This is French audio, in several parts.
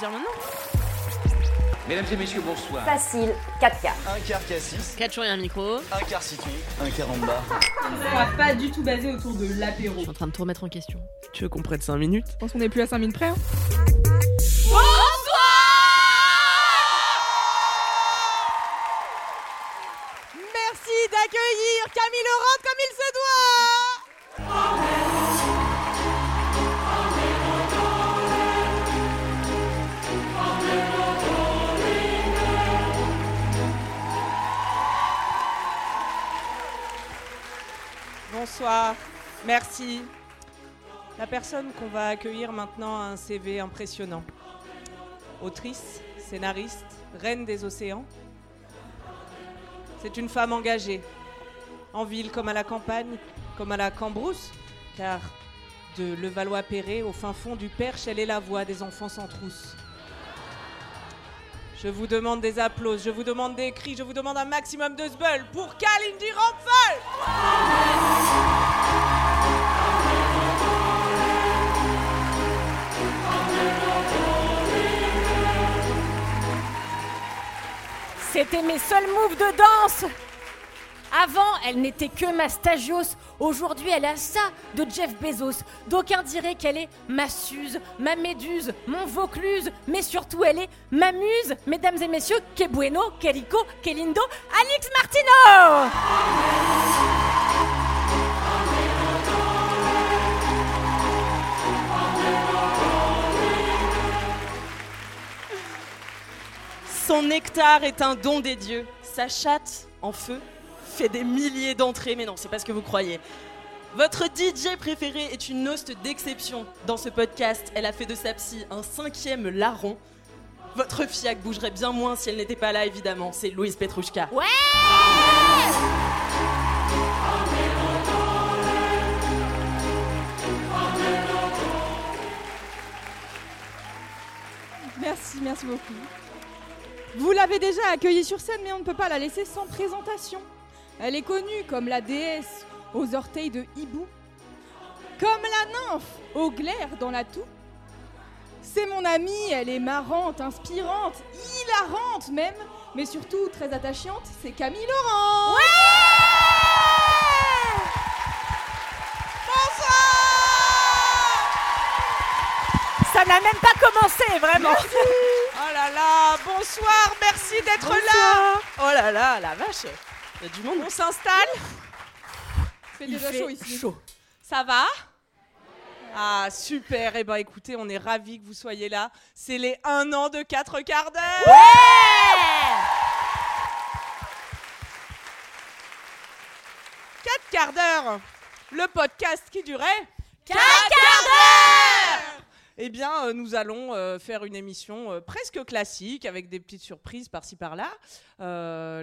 Dire maintenant. Mesdames et messieurs, bonsoir. Facile, 4 quarts. Un quart K6, 4 jours et un micro. un quart citron, un quart en bas. On va pas du tout basé autour de l'apéro. Je suis en train de tout remettre en question. Tu veux qu'on prenne 5 minutes? Je pense qu'on est plus à 5 minutes près. hein. Merci d'accueillir Camille Laurent comme il se doit. Bonsoir, merci. La personne qu'on va accueillir maintenant a un CV impressionnant. Autrice, scénariste, reine des océans. C'est une femme engagée, en ville comme à la campagne, comme à la Cambrousse, car de Levallois-Perret au fin fond du Perche, elle est la voix des enfants sans trousse. Je vous demande des applaudissements, je vous demande des cris, je vous demande un maximum de sbull pour Kalindi Rampfel C'était mes seuls moves de danse. Avant, elle n'était que ma stagios. Aujourd'hui, elle a ça de Jeff Bezos. D'aucuns diraient qu'elle est ma Suze, ma Méduse, mon Vaucluse, mais surtout elle est ma muse, mesdames et messieurs, que bueno, que rico, que lindo, Alix Martino Son nectar est un don des dieux. Sa chatte, en feu, fait des milliers d'entrées, mais non, c'est pas ce que vous croyez. Votre DJ préféré est une host d'exception dans ce podcast. Elle a fait de sa psy un cinquième larron. Votre fiac bougerait bien moins si elle n'était pas là, évidemment. C'est Louise Petrouchka. Ouais Merci, merci beaucoup. Vous l'avez déjà accueillie sur scène, mais on ne peut pas la laisser sans présentation. Elle est connue comme la déesse aux orteils de hibou, comme la nymphe au glaire dans la toux. C'est mon amie, elle est marrante, inspirante, hilarante même, mais surtout très attachante, c'est Camille Laurent. Ça n'a même pas commencé, vraiment Oh là là, bonsoir, merci d'être là. Oh là là, la vache Il y a du monde. On s'installe Il fait déjà chaud ici. Ça va Ah super, et ben écoutez, on est ravis que vous soyez là. C'est les 1 an de 4 quarts d'heure. Quatre quarts d'heure, le podcast qui durait 4 quarts d'heure Eh bien, euh, nous allons euh, faire une émission euh, presque classique avec des petites surprises par-ci par-là.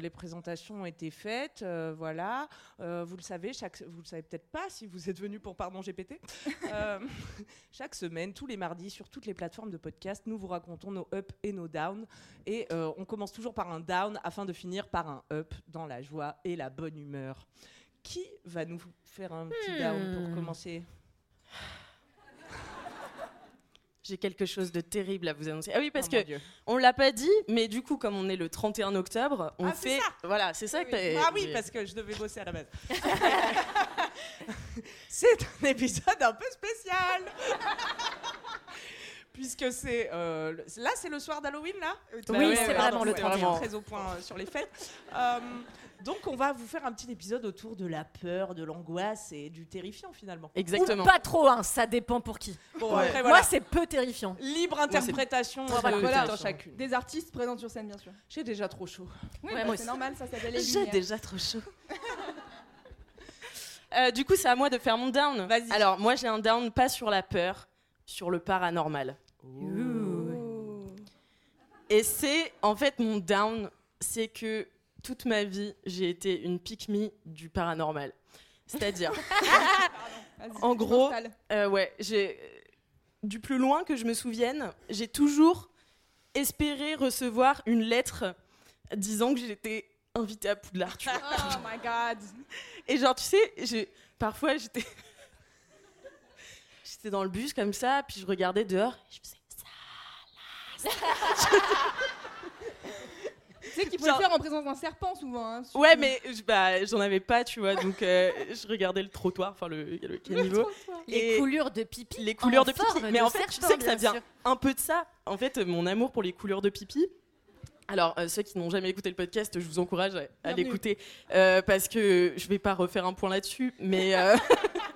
Les présentations ont été faites, voilà. Vous le savez, chaque, vous le savez peut-être pas si vous êtes venu pour Pardon GPT. Chaque semaine, tous les mardis, sur toutes les plateformes de podcast, nous vous racontons nos ups et nos downs. Et on commence toujours par un down afin de finir par un up dans la joie et la bonne humeur. Qui va nous faire un petit down pour commencer? J'ai quelque chose de terrible à vous annoncer. Ah oui, parce Oh que Dieu. on l'a pas dit, mais du coup, comme on est le 31 octobre, on Ah, c'est fait. ça Voilà, c'est ça que t'as- Ah oui, parce que je devais bosser à la base. C'est un épisode un peu spécial. puisque c'est euh, là c'est le soir d'Halloween là? Oui, Ouais, c'est ouais, vraiment le c'est 31. très au point euh, sur les fêtes. Euh, donc on va vous faire un petit épisode autour de la peur, de l'angoisse et du terrifiant finalement. Exactement. Ou pas trop, hein, ça dépend pour qui. Bon, Ouais. après, Moi, c'est peu terrifiant. libre interprétation de, voilà, chacune. Des artistes présents sur scène, bien sûr. J'ai déjà trop chaud. Oui, Ouais, bah, moi c'est normal, ça s'appelle les J'ai déjà trop chaud. Euh, du coup, c'est à moi de faire mon down. Vas-y. Alors, moi, j'ai un down pas sur la peur, sur le paranormal. Et c'est, en fait, mon down, c'est que toute ma vie, j'ai été une pique-me du paranormal. C'est-à-dire, En gros, euh, ouais, j'ai du plus loin que je me souvienne, j'ai toujours espéré recevoir une lettre disant que j'étais invitée à Poudlard. tu vois. Oh my god. Et genre, tu sais, parfois j'étais. j'étais dans le bus comme ça, puis je regardais dehors, et je faisais Tu sais qu'il faut Genre- le faire en présence d'un serpent souvent. hein. Ouais, mais bah, j'en avais pas, tu vois, donc euh, je regardais le trottoir, enfin le, le caniveau. Les coulures de pipi. les couleurs de pipi. forme Mais en fait, tu serpent, sais que ça vient sûr. un peu de ça. En fait, mon amour pour les couleurs de pipi. Alors, euh, ceux qui n'ont jamais écouté le podcast, je vous encourage à, l'écouter euh, parce que je vais pas refaire un point là-dessus, mais euh,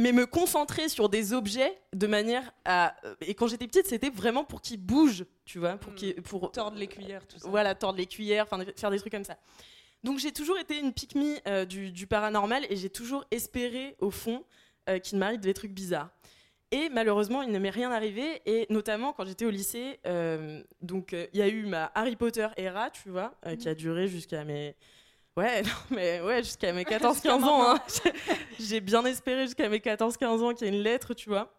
mais me concentrer sur des objets de manière à euh, et quand j'étais petite, c'était vraiment pour qu'ils bougent, tu vois, pour Mm. qu'ils pour Tordre les cuillères, tout ça. voilà, tordre les cuillères, enfin faire des trucs comme ça. Donc j'ai toujours été une pique-me euh, du, du paranormal et j'ai toujours espéré au fond euh, qu'il m'arrive des trucs bizarres. Et malheureusement, il ne m'est rien arrivé. Et notamment quand j'étais au lycée, euh, donc euh, il y a eu ma Harry Potter era, tu vois, euh, qui a duré jusqu'à mes Ouais, non, mais ouais, jusqu'à mes 14-15 ans. hein. J'ai bien espéré jusqu'à mes 14-15 ans qu'il y ait une lettre, tu vois.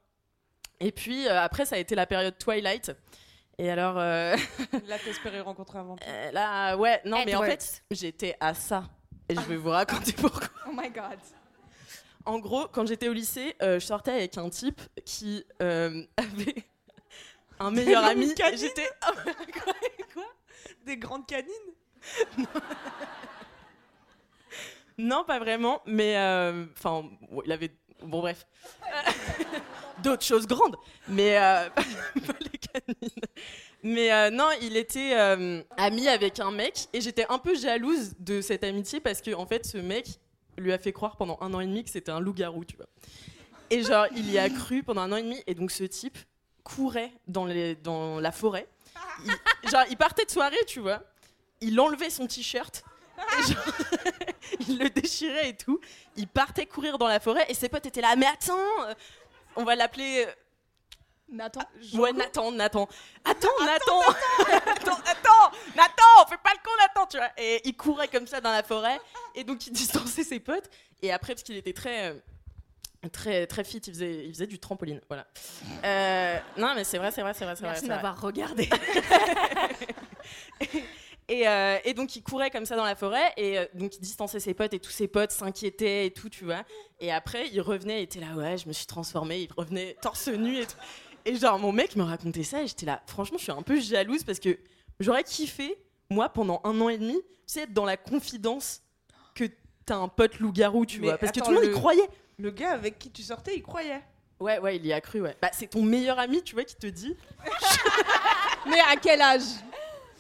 Et puis euh, après, ça a été la période Twilight. Et alors, euh, Là, t'espérais rencontrer un vampire. euh, là, ouais, non, mais en fait, j'étais à ça. Et je vais vous raconter pourquoi. Oh my god. En gros, quand j'étais au lycée, euh, je sortais avec un type qui euh, avait un meilleur ami. J'étais. quoi, quoi Des grandes canines? Non, pas vraiment, mais euh, enfin, il avait. Bon, bref. D'autres choses grandes, mais euh, pas les canines. Mais euh, non, il était ami avec un mec et j'étais un peu jalouse de cette amitié parce que en fait, ce mec lui a fait croire pendant un an et demi que c'était un loup-garou, tu vois. Et genre, il y a cru pendant un an et demi et donc ce type courait dans, les, dans la forêt. Il- genre, il partait de soirée, tu vois. Il enlevait son t-shirt. genre, il le déchirait et tout. Il partait courir dans la forêt et ses potes étaient là. Mais attends, euh, on va l'appeler. euh, Nathan. Ouais, Nathan, Nathan. Attends, Nathan Attends, Nathan Nathan Fais pas le con, Nathan, tu vois Et il courait comme ça dans la forêt. Et donc, il distançait ses potes. Et après, parce qu'il était très. euh, Très, très fit, il faisait, il faisait du trampoline, voilà. Euh, non, mais c'est vrai, c'est vrai, c'est vrai, c'est vrai. Merci d'avoir regardé. Et, euh, et donc il courait comme ça dans la forêt et euh, donc il distançait ses potes et tous ses potes s'inquiétaient et tout, tu vois. Et après il revenait, il était là, ouais, je me suis transformé, il revenait torse nu et tout. Et genre mon mec me racontait ça et j'étais là, franchement je suis un peu jalouse parce que j'aurais kiffé, moi pendant un an et demi, tu sais, être dans la confidence que t'as un pote loup-garou, tu Mais vois. Parce que tout le monde y croyait. Le gars avec qui tu sortais, il croyait. Ouais, ouais, il y a cru, ouais. Bah c'est ton meilleur ami, tu vois, qui te dit. Mais à quel âge?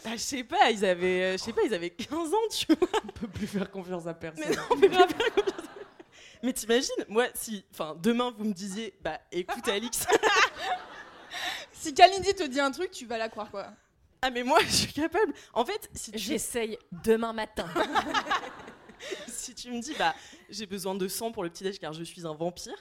Bah je sais pas, ils avaient, euh, je sais pas, ils avaient 15 ans, tu vois. On peut plus faire confiance à personne. Mais non, t'imagines, moi, si, enfin, demain vous me disiez, bah, écoute Alix, Si Kalindi te dit un truc, tu vas la croire quoi. ah mais moi, je suis capable. En fait, si tu, J'essaye demain matin. si tu me dis, bah, j'ai besoin de sang pour le petit déj car je suis un vampire.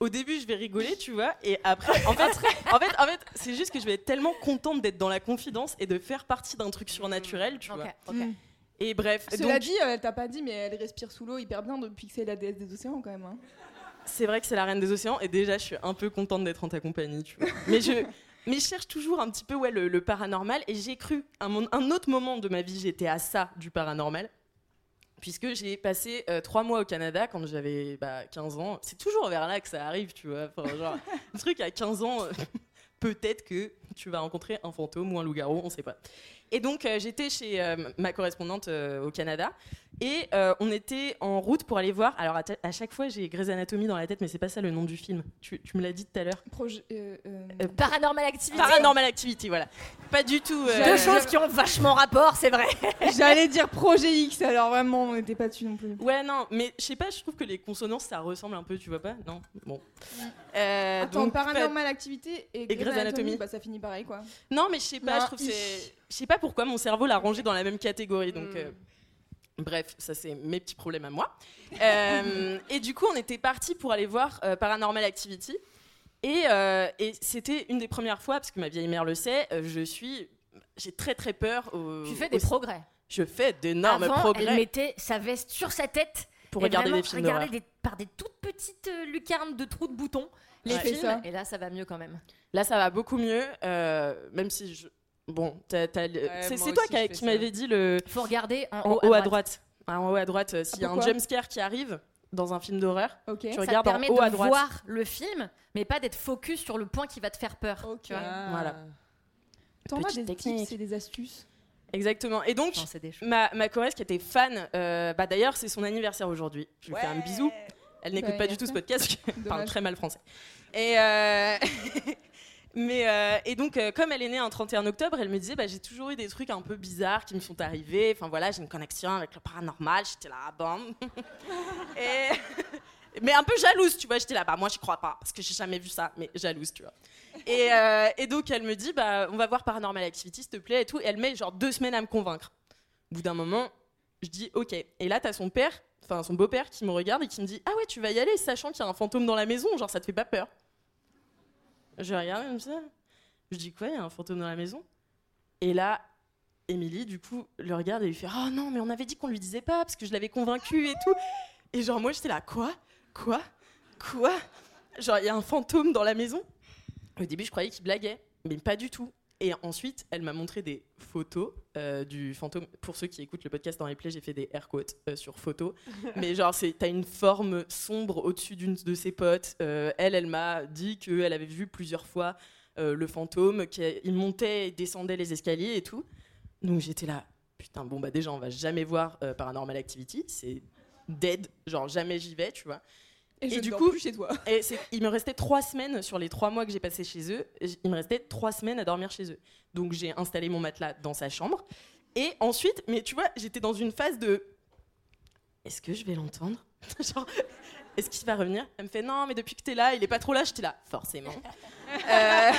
Au début, je vais rigoler, tu vois, et après, en fait, en fait, en fait, c'est juste que je vais être tellement contente d'être dans la confidence et de faire partie d'un truc surnaturel, tu vois. ok. Mm. Et bref, Cela donc, dit, euh, elle t'a pas dit, mais elle respire sous l'eau hyper bien depuis que c'est la déesse des océans quand même. hein. c'est vrai que c'est la reine des océans et déjà, je suis un peu contente d'être en ta compagnie, tu vois. Mais je, mais je cherche toujours un petit peu ouais, le, le paranormal et j'ai cru, un, mon- un autre moment de ma vie, j'étais à ça du paranormal. Puisque j'ai passé euh, trois mois au Canada quand j'avais bah, 15 ans. C'est toujours vers là que ça arrive, tu vois. Enfin, genre, le truc à 15 ans, euh, peut-être que tu vas rencontrer un fantôme ou un loup-garou, on sait pas. Et donc, euh, j'étais chez euh, ma correspondante euh, au Canada. Et euh, on était en route pour aller voir. Alors, à, ta- à chaque fois, j'ai Grey's Anatomy dans la tête, mais c'est pas ça le nom du film. Tu, tu me l'as dit tout à l'heure. Euh, euh, Euh, Paranormal Activity. Paranormal Activity, voilà. Pas du tout. euh, Deux choses qui ont vachement rapport, c'est vrai. J'allais dire Projet X, alors vraiment, on n'était pas dessus non plus. Ouais, non, mais je sais pas, je trouve que les consonances ça ressemble un peu, tu vois pas? Non Bon. Euh, Attends, donc, Paranormal Activité et, Et Grey's Anatomy. bah ça finit pareil quoi. Non, mais je sais pas, je trouve que c'est. Je sais pas pourquoi mon cerveau l'a rangé dans la même catégorie. Donc, Mm. euh, bref, ça c'est mes petits problèmes à moi. Euh, et du coup, on était parti pour aller voir euh, Paranormal Activity. Et, euh, et c'était une des premières fois, parce que ma vieille mère le sait, euh, je suis. J'ai très très peur. Au, Tu fais des au- progrès. Je fais d'énormes Avant, progrès elle mettait sa veste sur sa tête pour et regarder des films regarder des- par des toutes petites euh, lucarnes de trous de boutons les Ouais. films. Et là, ça va mieux quand même. Là, ça va beaucoup mieux, euh, même si je. Bon, t'as- t'as le- c'est toi qui, qui m'avais dit le. Faut regarder en, En haut, haut à droite. Ah, en haut à droite, euh, s'il y a un jumpscare qui arrive dans un film d'horreur, Ok. tu Ça te regardes en permet haut à de droite. voir le film, mais pas d'être focus sur le point qui va te faire peur. Ok. tu vois. Ah. Voilà. T'en as des technique. tips et des astuces Exactement. Et donc, Non, ma, ma choriste qui était fan, euh, bah d'ailleurs, c'est son anniversaire aujourd'hui. Je lui fais un bisou. Elle n'écoute Bah, pas du tout ce podcast, parce qu'elle parle très mal français. Et, euh, Mais, euh, et donc, euh, comme elle est née un 31 octobre, elle me disait bah, J'ai toujours eu des trucs un peu bizarres qui me sont arrivés. Enfin voilà, j'ai une connexion avec le paranormal. J'étais là, bam. et... Mais un peu jalouse, tu vois. J'étais là, bah moi, j'y crois pas, parce que j'ai jamais vu ça, mais jalouse, tu vois. Et, euh, donc, elle me dit bah, On va voir Paranormal Activity, s'il te plaît, et tout. Et elle met genre deux semaines à me convaincre. Au bout d'un moment, je dis Ok. Et là, t'as son père, enfin son beau-père, qui me regarde et qui me dit Ah ouais, tu vas y aller, sachant qu'il y a un fantôme dans la maison, genre ça te fait pas peur. Je regarde comme ça. Je dis quoi, il y a un fantôme dans la maison? Et là, Émilie, du coup, le regarde et lui fait Oh non, mais on avait dit qu'on lui disait pas parce que je l'avais convaincu et tout. Et genre, moi, j'étais là Quoi? Quoi? Quoi? Genre, il y a un fantôme dans la maison? Au début, je croyais qu'il blaguait, mais pas du tout. Et ensuite, elle m'a montré des photos euh, du fantôme. Pour ceux qui écoutent le podcast en replay, j'ai fait des air quotes euh, sur photos. Mais genre, c'est- t'as une forme sombre au-dessus d'une de ses potes. Euh, elle, elle m'a dit qu'elle avait vu plusieurs fois le fantôme, qu'il montait et descendait les escaliers et tout. Donc j'étais là, putain, bon bah déjà, on va jamais voir Paranormal Activity. C'est dead, genre jamais j'y vais, tu vois. Et, je Et ne du coup- plus chez toi. Et il me restait trois semaines sur les trois mois que j'ai passé chez eux. Il me restait trois semaines à dormir chez eux. Donc j'ai installé mon matelas dans sa chambre. Et ensuite, mais tu vois, j'étais dans une phase de est-ce que je vais l'entendre? Genre, est-ce qu'il va revenir? Elle me fait non, mais depuis que t'es là, il est pas trop là. J'étais là, forcément. Euh,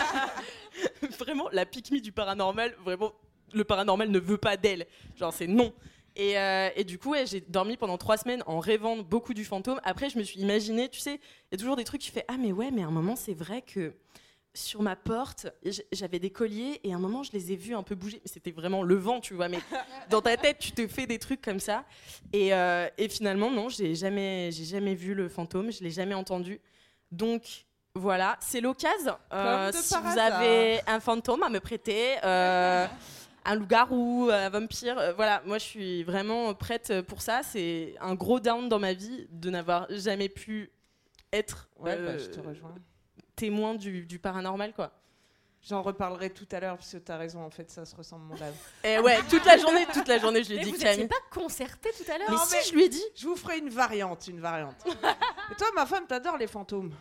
vraiment, la pique du paranormal, vraiment, le paranormal ne veut pas d'elle. Genre, c'est non. Et, euh, et du coup, ouais, j'ai dormi pendant trois semaines en rêvant beaucoup du fantôme. Après, je me suis imaginé, tu sais, il y a toujours des trucs qui fais Ah, mais ouais, mais à un moment, c'est vrai que sur ma porte, j'avais des colliers et à un moment, je les ai vus un peu bouger. Mais C'était vraiment le vent, tu vois. Mais dans ta tête, tu te fais des trucs comme ça. Et, euh, et finalement, non, j'ai jamais, j'ai jamais vu le fantôme, je l'ai jamais entendu. Donc. Voilà, c'est l'occasion. Euh, si vous hasard. avez un fantôme à me prêter, un loup-garou, un vampire. euh, voilà, moi je suis vraiment prête pour ça. C'est un gros down dans ma vie de n'avoir jamais pu être Ouais, euh, bah, je te rejoins. témoin du, du paranormal, quoi. J'en reparlerai tout à l'heure parce que t'as raison, en fait, ça se ressemble mon âme. Et ouais, toute la journée, toute la journée, je lui ai Mais dit vous n'étiez pas concerté tout à l'heure Mais Non, si, mais- je lui ai dit. Je vous ferai une variante, une variante. Et toi, ma femme, t'adores les fantômes.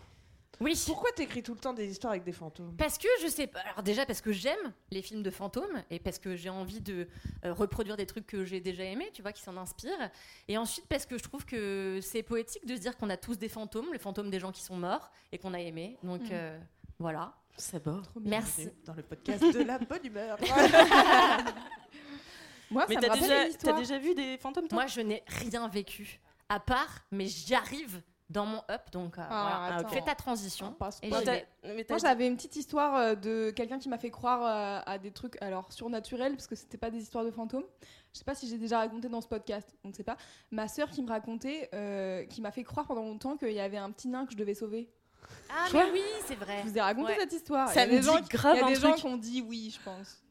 Oui. Pourquoi t'écris tout le temps des histoires avec des fantômes? Parce que je sais pas. Alors déjà parce que j'aime les films de fantômes et parce que j'ai envie de euh, reproduire des trucs que j'ai déjà aimés, tu vois, qui s'en inspirent. Et ensuite parce que je trouve que c'est poétique de se dire qu'on a tous des fantômes, les fantômes des gens qui sont morts et qu'on a aimés. Donc Mm. euh, voilà. Ça va. Merci. Dans le podcast de la bonne humeur. Moi, Mais ça me t'as rappelle déjà, vu des fantômes, toi? Moi je n'ai rien vécu à part, mais j'arrive dans mon up. Donc euh, Ah, voilà. Fais ta transition. Et t'as Moi, j'avais une petite histoire euh, de quelqu'un qui m'a fait croire euh, à des trucs alors surnaturels parce que c'était pas des histoires de fantômes. Je sais pas si j'ai déjà raconté dans ce podcast, on ne sait pas. Ma sœur qui me racontait, euh, qui m'a fait croire pendant longtemps qu'il y avait un petit nain que je devais sauver. Ah mais oui, c'est vrai. Je vous ai raconté Ouais. cette histoire. Ça il y a des gens, grave il y a des gens qui ont dit oui, je pense.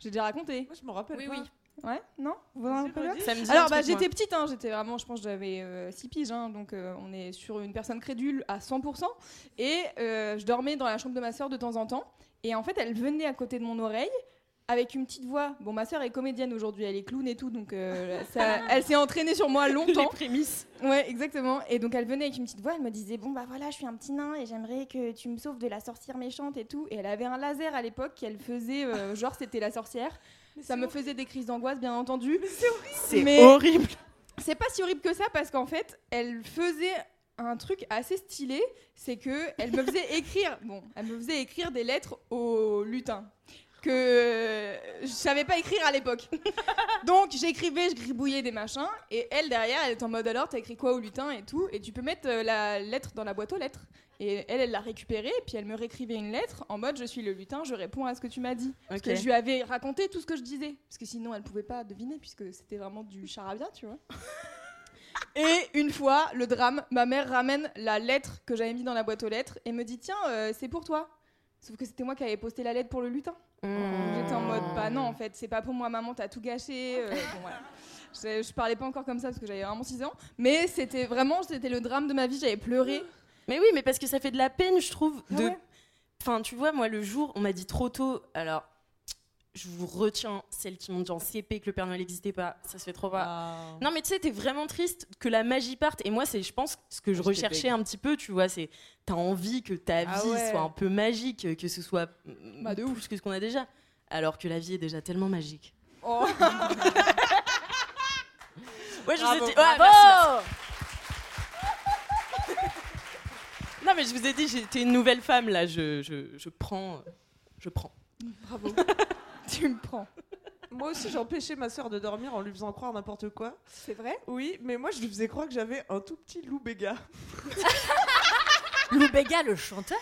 J'ai déjà raconté. Moi, je me rappelle Oui, pas. oui. Ouais, non Vous un Alors, bah, j'étais petite, hein, j'étais vraiment, je pense j'avais 6 piges, hein, donc euh, on est sur une personne crédule à 100%. Et euh, je dormais dans la chambre de ma soeur de temps en temps. Et en fait, elle venait à côté de mon oreille avec une petite voix. Bon, ma sœur est comédienne aujourd'hui, elle est clown et tout, donc euh, ça- elle s'est entraînée sur moi longtemps. Les prémices. Ouais, exactement. Et donc elle venait avec une petite voix, elle me disait Bon, bah voilà, je suis un petit nain et j'aimerais que tu me sauves de la sorcière méchante et tout. Et elle avait un laser à l'époque qu'elle faisait, euh, genre c'était la sorcière. Ça me faisait des crises d'angoisse, bien entendu. C'est horrible. C'est pas si horrible que ça parce qu'en fait, elle faisait un truc assez stylé, c'est que elle me faisait écrire, bon, elle me faisait écrire des lettres au lutin que euh, je savais pas écrire à l'époque. Donc j'écrivais, je gribouillais des machins et elle derrière, elle est en mode alors t'as écrit quoi au lutin et tout et tu peux mettre euh, la lettre dans la boîte aux lettres. Et elle, elle l'a récupérée, puis elle me réécrivait une lettre en mode je suis le lutin, je réponds à ce que tu m'as dit. Parce que je lui avais raconté tout ce que je disais. Parce que sinon elle pouvait pas deviner, puisque c'était vraiment du charabia, tu vois. Et une fois, le drame, ma mère ramène la lettre que j'avais mis dans la boîte aux lettres et me dit Tiens, euh, c'est pour toi. Sauf que c'était moi qui avais posté la lettre pour le lutin. Donc J'étais en mode Bah non, en fait, c'est pas pour moi, maman, t'as tout gâché. euh, bon, voilà. je, je parlais pas encore comme ça parce que j'avais vraiment 6 ans. Mais c'était vraiment c'était le drame de ma vie, j'avais pleuré. Mais oui, mais parce que ça fait de la peine, je trouve. Ah De... ouais. Enfin, tu vois, moi, le jour, on m'a dit trop tôt. Alors, je vous retiens celles qui m'ont dit en CP que le Père Noël n'existait pas. Ça se fait trop pas. Ah. Non, mais tu sais, t'es vraiment triste que la magie parte. Et moi, c'est, je pense, ce que je Ah, recherchais un petit peu, tu vois, c'est t'as envie que ta vie Ah ouais. soit un peu magique, que ce soit Bah, de plus que ce qu'on a déjà. Alors que la vie est déjà tellement magique. Oh. Ouais, je Bravo, vous ai dit. Bravo Ouais, merci, merci. Non, mais je vous ai dit, j'étais une nouvelle femme là. Je, je, je prends. Je prends. Bravo. tu me prends. Moi aussi, j'empêchais ma soeur de dormir en lui faisant croire n'importe quoi. C'est vrai? Oui, mais moi, je lui faisais croire que j'avais un tout petit loup béga. Lou Béga, le chanteur?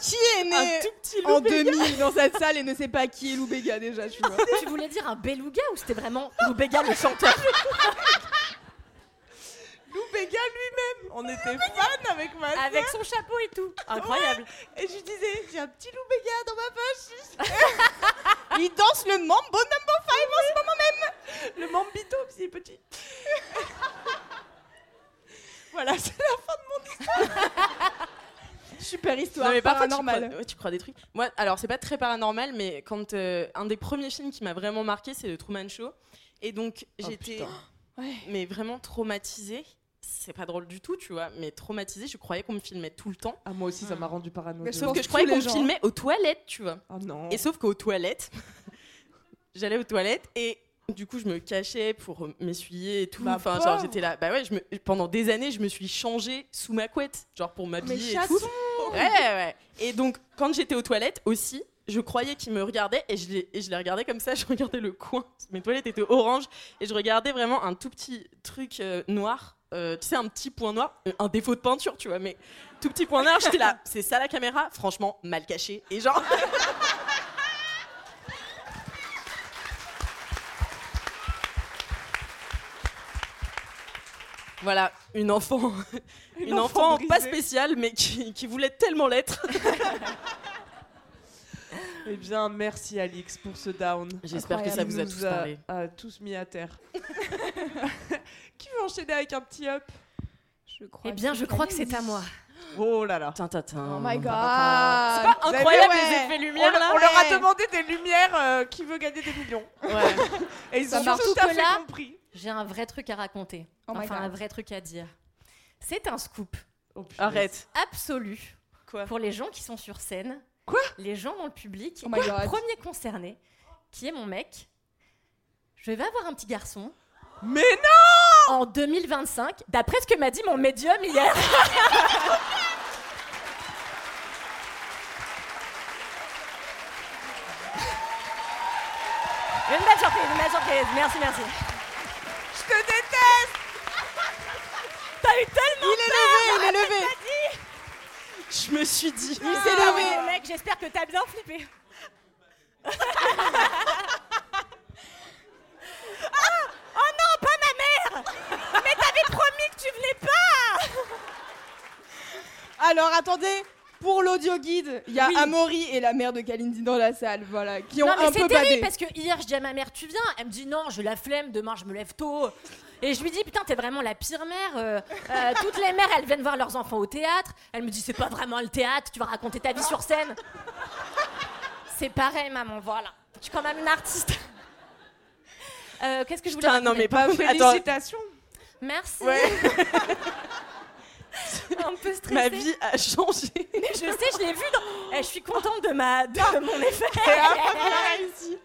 Qui est né Un tout petit loup en béga. 2000 dans cette salle et ne sait pas qui est Lou Béga déjà, tu vois Tu voulais dire un beluga ou c'était vraiment Lou Béga, le chanteur? Loup béga lui-même. On était fans avec ma soeur. Avec son chapeau et tout. Incroyable. Et je lui disais, j'ai un petit loup béga dans ma poche. Il danse le mambo number 5 en ce moment même Le mambito, s'il est petit. voilà, c'est la fin de mon histoire. Super histoire, Non, mais parfois, tu paranormale. crois, ouais, tu crois des trucs. Moi, alors, c'est pas très paranormal, mais quand euh, un des premiers films qui m'a vraiment marqué, c'est le Truman Show. Et donc, Oh, j'étais. Ouais. mais vraiment traumatisée. C'est pas drôle du tout, tu vois, mais traumatisée. Je croyais qu'on me filmait tout le temps. Ah, moi aussi, ça m'a rendu paranoïaque. Mais Sauf que je croyais qu'on me filmait aux toilettes, tu vois. Oh non. Et sauf qu'aux toilettes, j'allais aux toilettes et du coup je me cachais pour m'essuyer et tout. Ma enfin, pauvre. genre j'étais là. Bah ouais, je me... pendant des années, je me suis changée sous ma couette, genre pour m'habiller et tout. Ouais, ouais. Et donc quand j'étais aux toilettes aussi, je croyais qu'ils me regardaient et je les, et je les regardais comme ça. Je regardais le coin. Mes toilettes étaient orange et je regardais vraiment un tout petit truc euh, noir. Euh, tu sais, un petit point noir, euh, un défaut de peinture, tu vois, mais tout petit point noir, j'étais là, c'est ça la caméra, franchement, mal caché. Et genre, Voilà, une enfant, une, enfant, pas spéciale, mais qui, qui voulait tellement l'être. Eh bien, merci Alix pour ce down. J'espère que ça vous a tous parlé. a tous mis à terre. Qui veut enchaîner avec un petit up Je crois Eh bien, je crois que c'est à moi. Oh là là. Oh my god C'est pas Vous avez incroyable vu, les ouais. effets On, lumière là on leur a demandé des lumières euh, qui veut gagner des millions. Ouais. Et ils Ça ont marche. tout à Surtout que fait là- compris. J'ai un vrai truc à raconter. Oh my enfin, God. un vrai truc à dire. C'est un scoop Oh. Arrête. absolu Quoi pour les gens qui sont sur scène. Quoi Les gens dans le public. Oh my Et le God. premier concerné, qui est mon mec. Je vais avoir un petit garçon Mais en 2025, d'après ce que m'a dit mon médium hier. Une belle surprise, une belle surprise. Merci, merci. je te déteste T'as eu tellement Il est levé, il est levé Je me suis dit. Il s'est Ah levé oui, mon mec, j'espère que t'as bien flippé. ah Oh non, pas ma mère Mais t'avais promis que tu venais pas Alors attendez, pour l'audio guide, il y a Oui. Amaury et la mère de Kalindi dans la salle, voilà, qui ont Non mais un c'est peu terrible badé. parce que hier je dis à ma mère tu viens, elle me dit non j'ai la flemme, demain je me lève tôt. Et je lui dis putain t'es vraiment la pire mère. euh, euh, toutes les mères elles viennent voir leurs enfants au théâtre. Elle me dit c'est pas vraiment le théâtre, tu vas raconter ta vie sur scène. C'est pareil, maman, voilà. Je suis quand même une artiste. Euh, Qu'est-ce que je voulais Putain, non, mais pas Félicitations. Merci. Ouais. Un peu stressée. ma vie a changé. Mais je sais, je l'ai vu dans... Eh, je suis contente de, ma... de mon effet.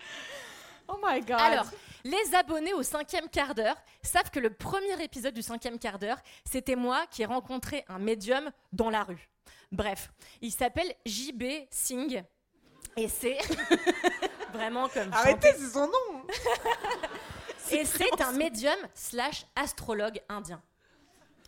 Oh my god. Alors, les abonnés au cinquième quart d'heure savent que le premier épisode du cinquième quart d'heure, c'était moi qui ai rencontré un médium dans la rue. Bref, il s'appelle JB Singh. Et c'est vraiment comme Arrêtez, c'est son nom. Et c'est un médium slash astrologue indien.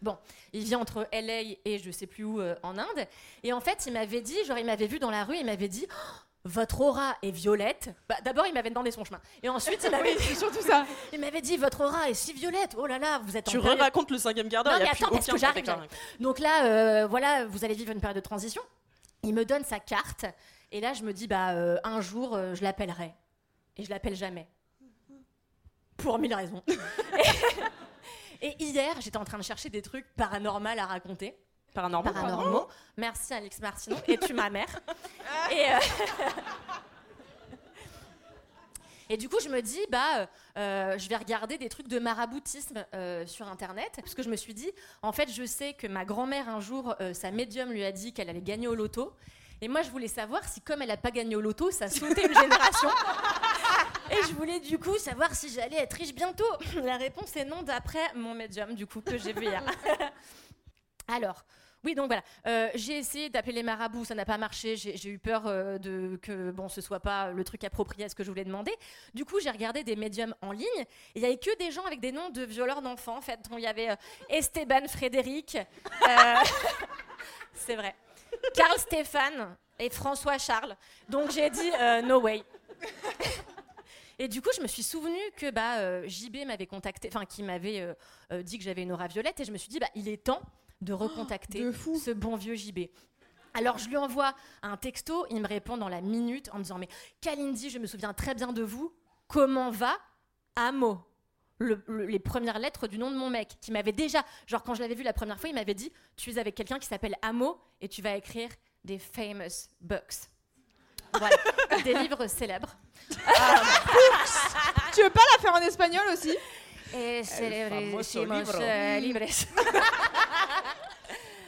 Bon, il vit entre LA et je sais plus où euh, en Inde. Et en fait, il m'avait dit, genre, il m'avait vu dans la rue, il m'avait dit, Oh, votre aura est violette. Bah, D'abord, il m'avait demandé son chemin. Et ensuite, il m'avait dit, surtout ça. il m'avait dit, votre aura est si violette. Oh là là, vous êtes Tu en période- racontes le cinquième quart d'heure, Non, il y a mais attends, parce que j'arrive. Donc là, euh, voilà, vous allez vivre une période de transition. Il me donne sa carte. Et là, je me dis, bah, euh, un jour, euh, je l'appellerai. Et je l'appelle jamais. Pour mille raisons. et, et hier, j'étais en train de chercher des trucs paranormaux à raconter. Paranormal. Paranormaux. Merci, Alex Martineau. Et tu ma mère? et, euh, et du coup, je me dis, bah, euh, je vais regarder des trucs de maraboutisme euh, sur Internet. Parce que je me suis dit, en fait, je sais que ma grand-mère, un jour, sa médium lui a dit qu'elle allait gagner au loto. Et moi, je voulais savoir si, comme elle n'a pas gagné au loto, ça sautait une génération. Et je voulais, du coup, savoir si j'allais être riche bientôt. La réponse est non, d'après mon médium, du coup, que j'ai vu hier. Alors, oui, donc voilà. Euh, j'ai essayé d'appeler les marabouts, ça n'a pas marché. J'ai eu peur euh, de que bon, ce soit pas le truc approprié à ce que je voulais demander. Du coup, j'ai regardé des médiums en ligne. Il y avait que des gens avec des noms de violeurs d'enfants. En fait, Donc, il y avait euh, Esteban Frédéric. C'est vrai. Carl Stéphane et François Charles. Donc j'ai dit no way. Et du coup, je me suis souvenu que bah, euh, JB m'avait contacté, enfin, qui m'avait euh, euh, dit que j'avais une aura violette, et je me suis dit, bah, il est temps de recontacter de fou. ce bon vieux JB. Alors je lui envoie un texto, il me répond dans la minute en me disant, mais Kalindi, je me souviens très bien de vous, comment va Amo? Le- le- les premières lettres du nom de mon mec, qui m'avait déjà, genre quand je l'avais vu la première fois, il m'avait dit, tu es avec quelqu'un qui s'appelle Amo, et tu vas écrire des famous books. Voilà, des livres célèbres. Tu veux pas la faire en espagnol aussi? Et célébrissimos libro. euh, libres.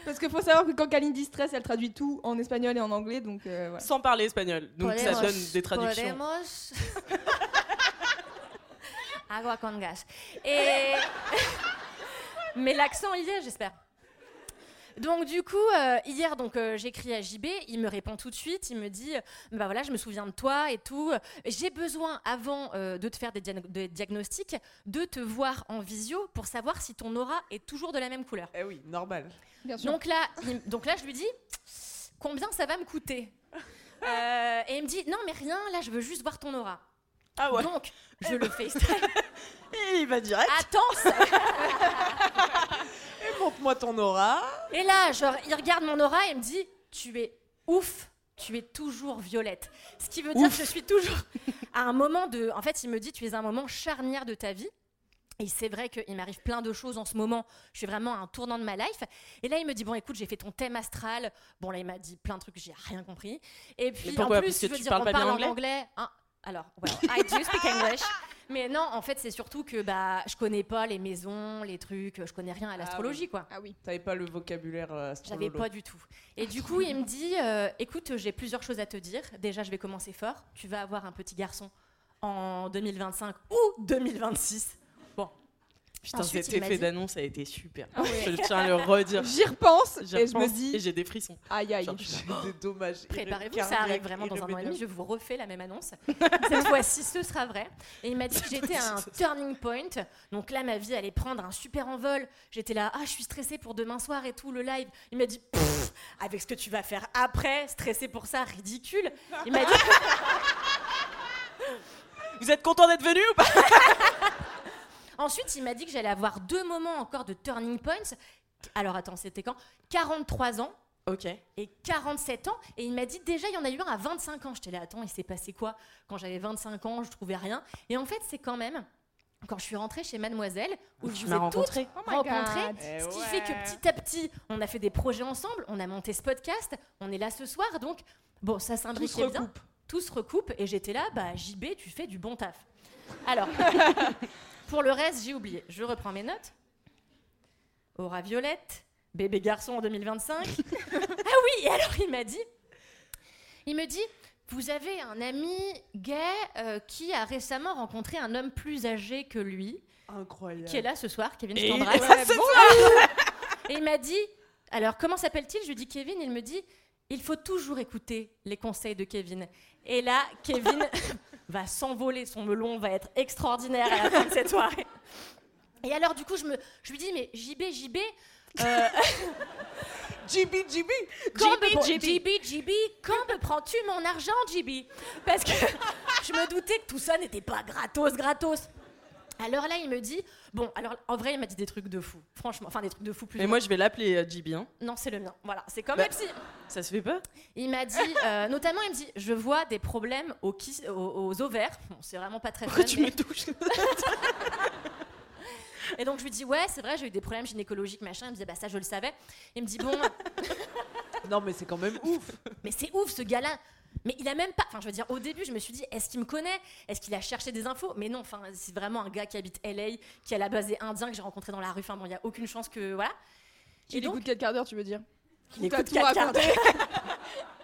Parce qu'il faut savoir que quand Kalindi stresse, elle traduit tout en espagnol et en anglais, donc euh, voilà. Sans parler espagnol. Donc ça Podemos- donne des traductions. podemos- Agua con gas. Et... Mais l'accent y est, j'espère. Donc du coup, euh, hier, donc euh, j'écris à JB, il me répond tout de suite, il me dit, euh, bah voilà, je me souviens de toi et tout. J'ai besoin, avant euh, de te faire des, diag- des diagnostics, de te voir en visio pour savoir si ton aura est toujours de la même couleur. Eh oui, normal. Bien sûr. Donc là, il- donc là, je lui dis combien ça va me coûter? Euh, Et il me dit non mais rien, là je veux juste voir ton aura. Ah ouais. Donc je le FaceTime. Et il va direct. Attends. ça- Montre-moi ton aura. Et là, genre, il regarde mon aura et il me dit tu es ouf. Tu es toujours violette. Ce qui veut dire que je suis toujours à un moment de. En fait, il me dit tu es à un moment charnière de ta vie. Et c'est vrai qu'il m'arrive plein de choses en ce moment. Je suis vraiment à un tournant de ma life. Et là, il me dit Bon, écoute, j'ai fait ton thème astral. Bon, là, il m'a dit plein de trucs, j'ai rien compris. Et puis, en plus, Parce que je veux tu dire, parles on pas bien parle anglais? anglais. Hein, alors, well, I do speak English. Mais non, en fait, c'est surtout que bah, je connais pas les maisons, les trucs, je connais rien à l'astrologie, quoi. Ah oui. T'avais pas le vocabulaire euh, J'avais astrologue. pas du tout. Et du coup, il me dit euh, écoute, j'ai plusieurs choses à te dire. Déjà, je vais commencer fort. Tu vas avoir un petit garçon en 2025 ou 2026. Putain, Ensuite, cet effet d'annonce a été super. Ah ouais. Je tiens à le redire. J'y repense J'y et je me repense dis Et j'ai des frissons. aïe aïe. Des dommages. Préparez-vous, ça arrive vraiment dans un an et demi. Je vous refais la même annonce. Cette fois-ci, ce sera vrai. Et il m'a dit que j'étais à un turning point. Donc là, ma vie allait prendre un super envol. J'étais là, ah, je suis stressée pour demain soir et tout, le live. Il m'a dit, avec ce que tu vas faire après, stressée pour ça, ridicule. Il m'a dit, Vous êtes content d'être venu ou pas? Ensuite, il m'a dit que j'allais avoir deux moments encore de turning points. Alors attends, c'était quand? 43 ans Ok. et 47 ans. Et il m'a dit déjà, il y en a eu un à 25 ans. J'étais là, attends, il s'est passé quoi? Quand j'avais 25 ans, je trouvais rien. Et en fait, c'est quand même quand je suis rentrée chez Mademoiselle, où je Tu vous m'as ai toutes rencontré. Oh my rencontrées. God. Eh Ce qui ouais. fait que petit à petit, on a fait des projets ensemble, on a monté ce podcast, on est là ce soir, donc bon, ça s'imbriquait bien. Tout se recoupe et j'étais là, bah JB, tu fais du bon taf. Alors, pour le reste, j'ai oublié. Je reprends mes notes. Aura Violette, bébé garçon en 2025. ah oui, et alors il m'a dit, il me dit, vous avez un ami gay euh, qui a récemment rencontré un homme plus âgé que lui, Incroyable. qui est là ce soir, Kevin. Ouais, ce Et il m'a dit, alors comment s'appelle-t-il? Je lui dis Kevin, il me dit, il faut toujours écouter les conseils de Kevin. Et là, Kevin va s'envoler, son melon va être extraordinaire à la fin de cette soirée. Et alors, du coup, je, me, je lui dis, mais JB, JB, euh, JB, JB. quand JB, me, JB. JB, JB, quand me prends-tu mon argent, JB Parce que je me doutais que tout ça n'était pas gratos, gratos. Alors là, il me dit, bon, alors en vrai, il m'a dit des trucs de fou, franchement, enfin des trucs de fou plus. Mais moi, je vais l'appeler euh, JB. hein. Non, c'est le mien. Voilà, c'est comme Bah. Ça se fait pas Il m'a dit, euh, notamment, il me dit, je vois des problèmes aux, kiss- aux, aux ovaires. Bon, c'est vraiment pas très fun. Pourquoi tu mais- me touches Et donc je lui dis, ouais, c'est vrai, j'ai eu des problèmes gynécologiques, machin. Il me disait, bah ça, je le savais. Il me dit, bon, Non, mais c'est quand même ouf. mais c'est ouf ce gars-là. Mais il a même pas. Enfin, je veux dire, au début, je me suis dit, est-ce qu'il me connaît? Est-ce qu'il a cherché des infos? Mais non, enfin, c'est vraiment un gars qui habite LA, qui a la base des Indiens que j'ai rencontré dans la rue. Enfin, bon, il y a aucune chance que. Voilà. Qui écoute 4 quarts d'heure, tu veux dire? T'as écoute tout quatre raconté. quarts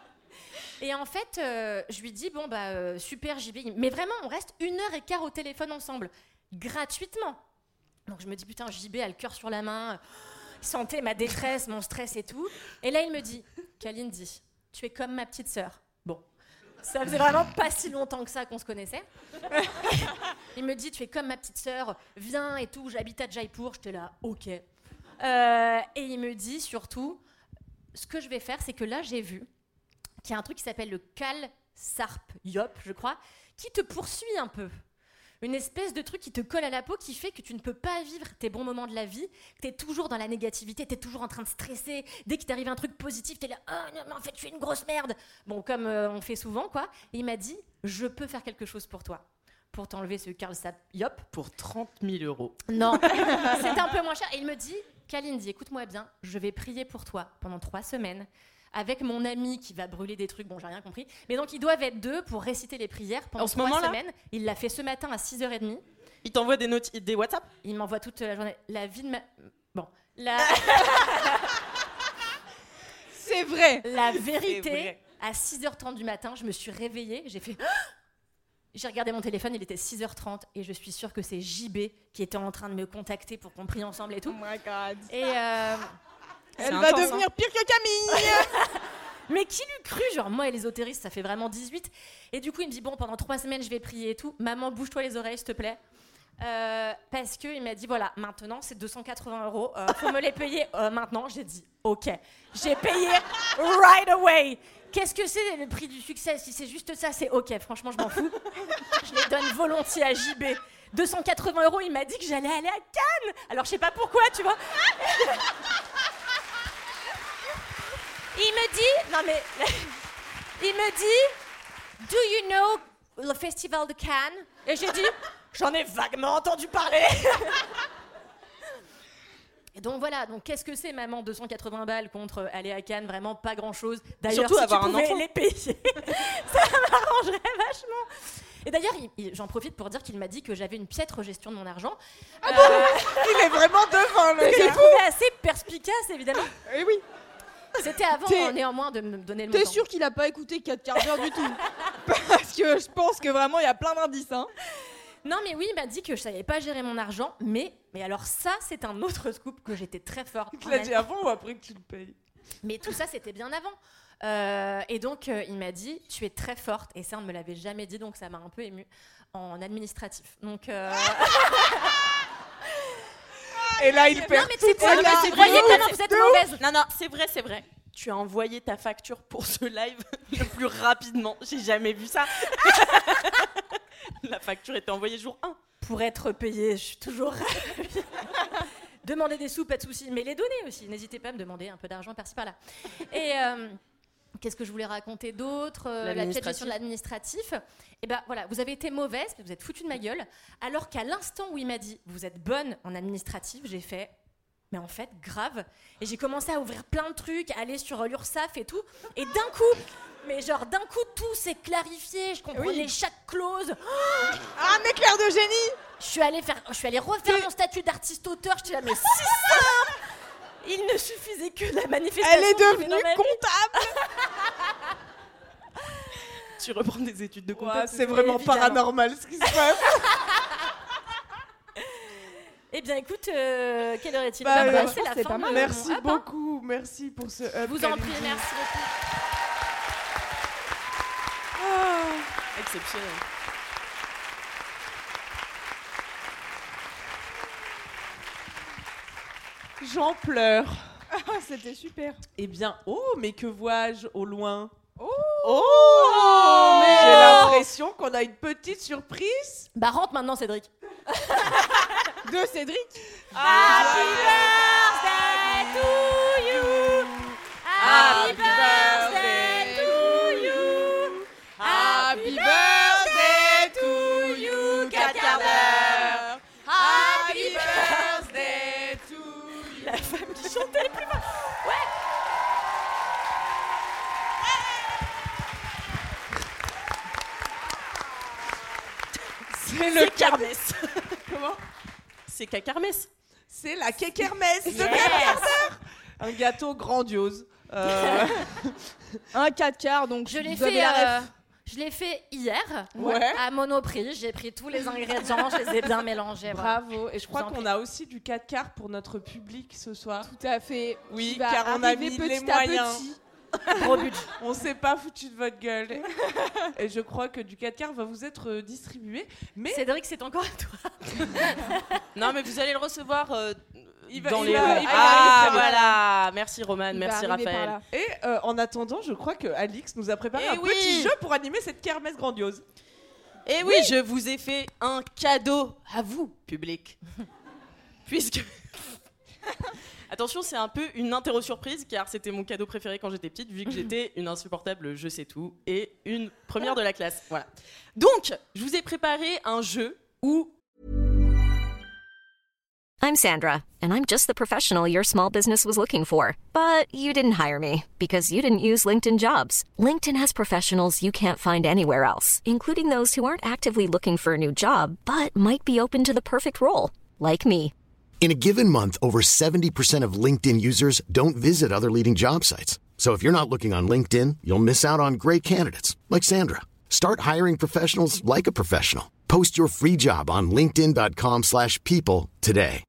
Et en fait, euh, je lui dis bon bah euh, super JB, mais vraiment on reste une heure et quart au téléphone ensemble, gratuitement. Donc je me dis putain JB a le cœur sur la main, il sentait ma détresse, mon stress et tout. Et là il me dit, Kaline dit, tu es comme ma petite sœur. Ça faisait vraiment pas si longtemps que ça qu'on se connaissait. il me dit tu es comme ma petite sœur, viens et tout, j'habite à Jaipur. J'étais là, ok. Euh, et il me dit surtout, ce que je vais faire, c'est que là, j'ai vu qu'il y a un truc qui s'appelle le Cal Sarp Yop, je crois, qui te poursuit un peu. Une espèce de truc qui te colle à la peau qui fait que tu ne peux pas vivre tes bons moments de la vie, que tu es toujours dans la négativité, tu es toujours en train de stresser. Dès qu'il t'arrive un truc positif, tu es là, oh non, mais en fait, tu es une grosse merde. Bon, comme euh, on fait souvent, quoi. Et il m'a dit, je peux faire quelque chose pour toi. Pour t'enlever ce Carl Yop. Pour 30 000 euros. Non, c'était un peu moins cher. Et il me dit, Kalindi, écoute-moi bien, je vais prier pour toi pendant trois semaines avec mon ami qui va brûler des trucs. Bon, j'ai rien compris. Mais donc, ils doivent être deux pour réciter les prières pendant En ce trois moment-là semaines. Il l'a fait ce matin à 6h30. Il t'envoie des, notes, des WhatsApp Il m'envoie toute la journée. La vie de ma. Bon, la, C'est vrai. la vérité, vrai. à 6h30 du matin, je me suis réveillée. J'ai fait. J'ai regardé mon téléphone, il était 6h30 et je suis sûre que c'est JB qui était en train de me contacter pour qu'on prie ensemble et tout. Oh my god. Et euh, Elle va intense, devenir pire que Camille. Mais qui l'eût cru? Genre, moi et les ésotéristes, ça fait vraiment 18. Et du coup, il me dit Bon, pendant trois semaines, je vais prier et tout. Maman, bouge-toi les oreilles, s'il te plaît. Euh, parce qu'il m'a dit Voilà, maintenant, c'est 280 euros. euh, faut me les payer euh, maintenant. J'ai dit Ok. J'ai payé right away. Qu'est-ce que c'est le prix du succès? Si c'est juste ça, c'est ok. Franchement, je m'en fous. Je les donne volontiers à JB. 280 euros, il m'a dit que j'allais aller à Cannes. Alors, je sais pas pourquoi, tu vois. Il me dit, non mais, il me dit, do you know le festival de Cannes? Et j'ai dit, j'en ai vaguement entendu parler. Et donc voilà, donc qu'est-ce que c'est maman 280 balles contre aller à Cannes Vraiment pas grand-chose. D'ailleurs, Surtout si avoir tu un pouvais enfant. les payer, ça m'arrangerait vachement. Et d'ailleurs, il- il- j'en profite pour dire qu'il m'a dit que j'avais une piètre gestion de mon argent. Euh, Il est vraiment devant le que j'ai gars. trouvé assez perspicace, évidemment. Eh oui. C'était avant, T'es- néanmoins, de me donner le T'es montant. sûr qu'il a pas écouté 4 quarts d'heure du tout Parce que je pense que vraiment il y a plein d'indices. Hein. Non, mais oui, il m'a dit que je savais pas gérer mon argent, mais, mais alors ça, c'est un autre scoop que j'étais très forte. Tu en l'as dit avant ou après que tu le payes? Mais tout ça, c'était bien avant. Euh, et donc, euh, il m'a dit, tu es très forte, et ça, on ne me l'avait jamais dit, donc ça m'a un peu ému en administratif. Donc, euh, Et là, il non, perd mais toute c'est quoi mais Voyez comment vous êtes mauvaise. Non, non, c'est vrai, c'est vrai. Tu as envoyé ta facture pour ce live le plus rapidement. J'ai jamais vu ça. La facture était envoyée jour 1. Pour être payé, je suis toujours ravie. Demandez des sous, pas de soucis, mais les donner aussi. N'hésitez pas à me demander un peu d'argent par-ci par-là. Et euh, qu'est-ce que je voulais raconter d'autre Euh, La pièce de l'administratif. Et ben voilà, vous avez été mauvaise, vous êtes foutu de ma gueule. Alors qu'à l'instant où il m'a dit vous êtes bonne en administratif, j'ai fait mais en fait grave. Et j'ai commencé à ouvrir plein de trucs, à aller sur l'URSSAF et tout. Et d'un coup, Mais genre d'un coup tout s'est clarifié, je comprenais Oui. chaque clause. Ah, un éclair de génie Je suis allée faire, je suis allée refaire mon statut d'artiste-auteur. J'étais là, mais si simple. Il ne suffisait que la manifestation. Elle est devenue comptable Tu reprends des études de Ouais, comptable. c'est vraiment évidemment. paranormal ce qui se passe. Eh bien, écoute, euh, quelle heure est-il Bah, Bah, euh, C'est la c'est fin pas de mal. mon Merci hein. beaucoup, merci pour ce up. Je vous en prie, merci beaucoup. Ah. Exceptionnel. J'en pleure. Ah, c'était super Eh bien, oh, mais que vois-je au loin? Oh Oh mais- J'ai l'impression qu'on a une petite surprise. Bah, rentre maintenant, Cédric. De Cédric Happy birthday to you. Happy birthday C'est le C'est Kermesse. Comment C'est Cacarmesse. C'est la kékermesse de Yes. 4 quarts d'heure. Un gâteau grandiose. Euh, Un 4 quarts, donc Je l'ai fait. la euh, je l'ai fait hier ouais. à Monoprix. J'ai pris tous les ingrédients, je les ai bien mélangés. voilà. Bravo. Et je crois qu'on a aussi du 4 quarts pour notre public ce soir. Tout à fait. Oui, car on a mis petit les à moyens. petit. Gros budget. On s'est pas foutu de votre gueule. Et je crois que du 4 quarts va vous être euh, distribué. Mais Cédric, c'est encore à toi. Non, mais vous allez le recevoir euh, Il va- dans il les. va- il va ah, voilà. Merci Roman, Il merci Raphaël. Et euh, en attendant, je crois que Alix nous a préparé Eh un oui. petit jeu pour animer cette kermesse grandiose. Et oui, je vous ai fait un cadeau à vous, public. Puisque. Attention, c'est un peu une interro surprise car c'était mon cadeau préféré quand j'étais petite, vu que j'étais une insupportable je sais tout et une première de la classe. Voilà. Donc, je vous ai préparé un jeu où I'm Sandra, and I'm just the professional your small business was looking for. But you didn't hire me because you didn't use LinkedIn jobs. LinkedIn has professionals you can't find anywhere else, including those who aren't actively looking for a new job but might be open to the perfect role, like me. In a given month, over 70% of LinkedIn users don't visit other leading job sites. So if you're not looking on LinkedIn, you'll miss out on great candidates like Sandra. Start hiring professionals like a professional. Post your free job on linkedin.com/people today.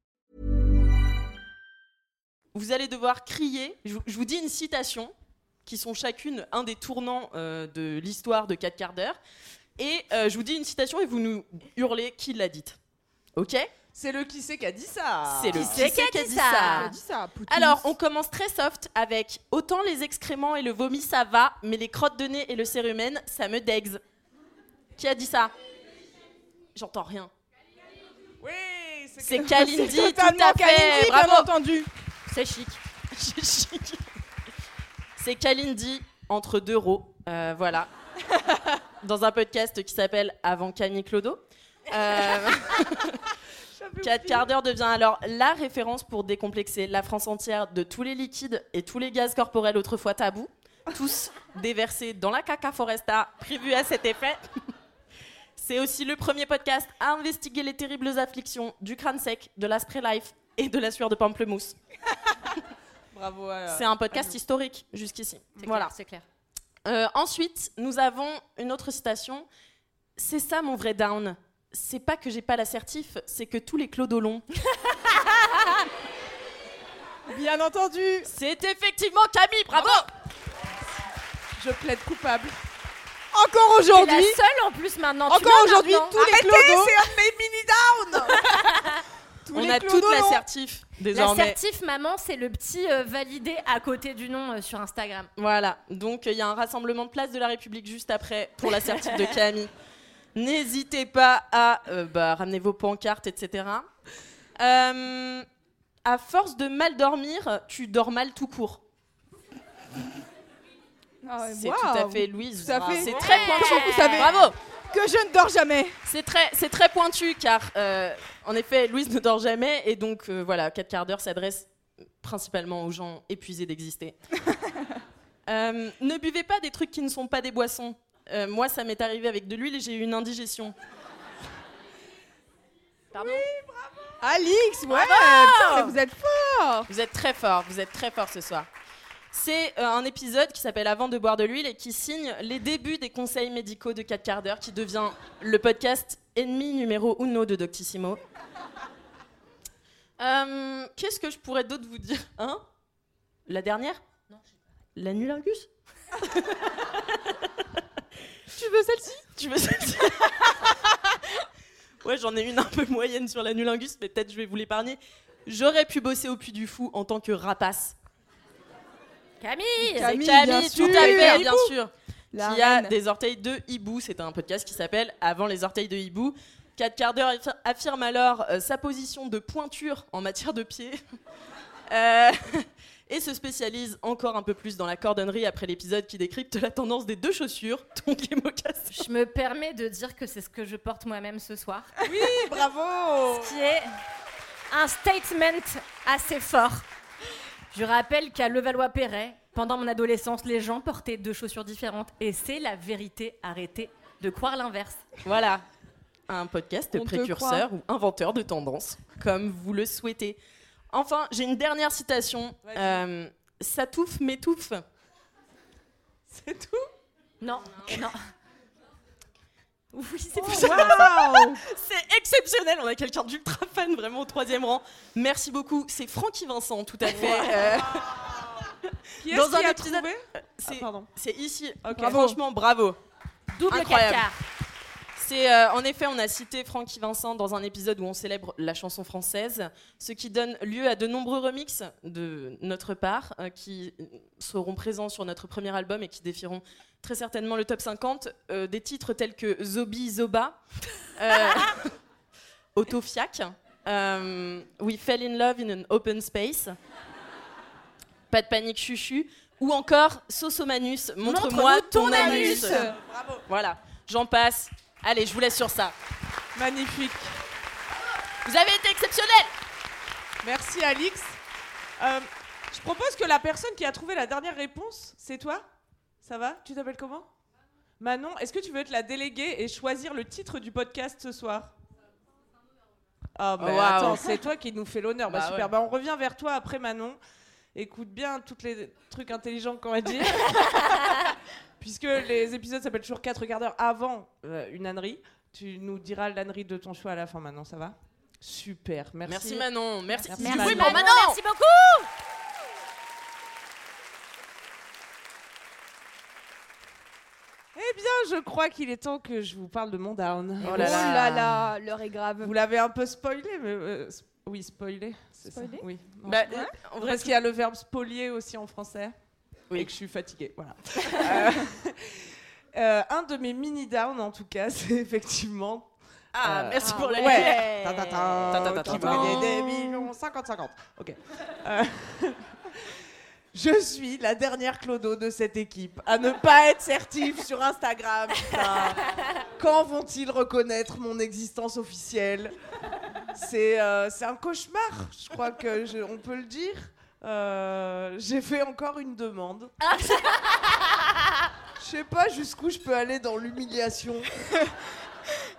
vous allez devoir crier. Je vous dis une citation qui sont chacune un des tournants euh, de l'histoire de 4 quarts d'heure. Et euh, je vous dis une citation et vous nous hurlez qui l'a dite. Ok C'est le qui c'est qui a dit ça. C'est le Qui c'est qui a dit ça Qui a dit ça Poutine Alors, on commence très soft avec autant les excréments et le vomi, ça va, mais les crottes de nez et le cérumen, ça me dégue. Qui a dit ça? J'entends rien. Oui, C'est Kalindi, C'est tout à fait. Kalindi, bien Bravo. entendu. C'est chic. C'est chic. C'est Kalindi entre deux rots. Euh, voilà. Dans un podcast qui s'appelle Avant Camille Clodo. Euh, 4 quarts d'heure devient alors la référence pour décomplexer la France entière de tous les liquides et tous les gaz corporels autrefois tabous, tous déversés dans la caca foresta prévue à cet effet. C'est aussi le premier podcast à investiguer les terribles afflictions du crâne sec, de la spray life et de la sueur de pamplemousse. Bravo. à- C'est un podcast historique jusqu'ici. Voilà. c'est clair. Euh, ensuite, nous avons une autre citation. C'est ça mon vrai down. C'est pas que j'ai pas l'assertif, c'est que tous les clodolons. Bien entendu. C'est effectivement Camille, bravo Je plaide coupable. Encore T'es la aujourd'hui. seule en plus maintenant. tu Encore aujourd'hui, tous les Arrêtez, clodos. c'est un de mes mini-downs tous On les a longs. l'assertif désormais. L'assertif maman, c'est le petit euh, validé à côté du nom euh, sur Instagram. Voilà, donc il y a un rassemblement de place de la République juste après pour l'assertif de Camille. N'hésitez pas à euh, bah, ramener vos pancartes, etc. Euh, à force de mal dormir, tu dors mal tout court. Ah ouais, C'est tout à fait Louise. Tout à fait. C'est Ouais. très pointu. Vous savez Bravo. que je ne dors jamais. C'est très, c'est très pointu car, euh, en effet, Louise ne dort jamais et donc euh, voilà, 4 quarts d'heure s'adresse principalement aux gens épuisés d'exister. Euh, ne buvez pas des trucs qui ne sont pas des boissons. Euh, moi, ça m'est arrivé avec de l'huile et j'ai eu une indigestion. Pardon Alix, ouais, Bravo putain, mais vous êtes fort. Vous êtes très fort, vous êtes très fort ce soir. C'est euh, un épisode qui s'appelle Avant de boire de l'huile et qui signe les débuts des conseils médicaux de 4 quarts d'heure, qui devient le podcast ennemi numéro uno de Doctissimo. Euh, Qu'est-ce que je pourrais d'autre vous dire Hein? La dernière? L'anulingus Tu veux celle-ci? Tu veux celle-ci? Ouais, j'en ai une un peu moyenne sur l'anulingus, mais peut-être je vais vous l'épargner. J'aurais pu bosser au Puy du Fou en tant que rapace. Camille Camille, Camille, bien tout sûr. à fait, bien Hibou. sûr. La qui a reine. des orteils de hibou. C'est un podcast qui s'appelle Avant les orteils de hibou. 4 quarts d'heure affi- affirme alors euh, sa position de pointure en matière de pied. Euh, et se spécialise encore un peu plus dans la cordonnerie après l'épisode qui décrypte la tendance des deux chaussures, donc les mocassins. Je me permets de dire que c'est ce que je porte moi-même ce soir. Oui, bravo Ce qui est un statement assez fort. Je rappelle qu'à Levallois-Perret, pendant mon adolescence, les gens portaient deux chaussures différentes. Et c'est la vérité. Arrêtez de croire l'inverse. Voilà. Un podcast On précurseur ou inventeur de tendances, comme vous le souhaitez. Enfin, j'ai une dernière citation. Euh, ça touffe, m'étouffe. C'est tout? Non, non. Oui, c'est Oh. C'est exceptionnel, on a quelqu'un d'ultra fan vraiment au troisième rang. Merci beaucoup, c'est Francky Vincent, tout à fait. Euh, Qui Dans qui un a épisode- c'est, Ah, pardon. c'est ici. Bravo. Franchement, bravo. Double Incroyable. caca. C'est euh, en effet, on a cité Francky Vincent dans un épisode où on célèbre la chanson française, ce qui donne lieu à de nombreux remixes de notre part, euh, qui seront présents sur notre premier album et qui défieront très certainement le top 50. euh, des titres tels que Zobi Zoba, Autofiac, We Fell in Love in an Open Space, Pas de panique chuchu, ou encore Sosomanus, montre-moi Montre-nous ton, ton anus. anus. Bravo. Voilà, j'en passe. Allez, je vous laisse sur ça. Magnifique. Vous avez été exceptionnel Merci Alix. Euh, je propose que la personne qui a trouvé la dernière réponse, c'est toi Ça va? Tu t'appelles comment? Manon, est-ce que tu veux être la déléguée et choisir le titre du podcast ce soir? Ah bah Oh, attends, c'est toi qui nous fait l'honneur. Bah, Bah super, ouais. bah, on revient vers toi après Manon. Écoute bien tous les trucs intelligents qu'on va dire. Puisque les épisodes s'appellent toujours 4 quarts d'heure avant euh, une ânerie. Tu nous diras l'ânerie de ton choix à la fin Manon, ça va? Super, merci. Merci Manon, merci. Manon. merci beaucoup. Eh bien, je crois qu'il est temps que je vous parle de mon down. Oh là là, l'heure est grave. Vous l'avez un peu spoilé, mais euh, sp- oui, spoilé. c'est ça Spoilé Oui. Bah, je- euh, en vrai, Parce qu'il y a le verbe spolier aussi en français. Oui. Et que je suis fatiguée. Voilà. Euh, euh, un de mes mini downs, en tout cas, c'est effectivement. Ah, Euh, merci pour la Ouais. Ta, ta, ta, Ta, ta, ta, qui gagnait des millions 50-50. Ok. Euh, Je suis la dernière clodo de cette équipe à ne pas être certif sur Instagram. putain. Quand vont-ils reconnaître mon existence officielle? C'est euh, c'est un cauchemar, je crois que je- on peut le dire. Euh, J'ai fait encore une demande. Je sais pas jusqu'où je peux aller dans l'humiliation.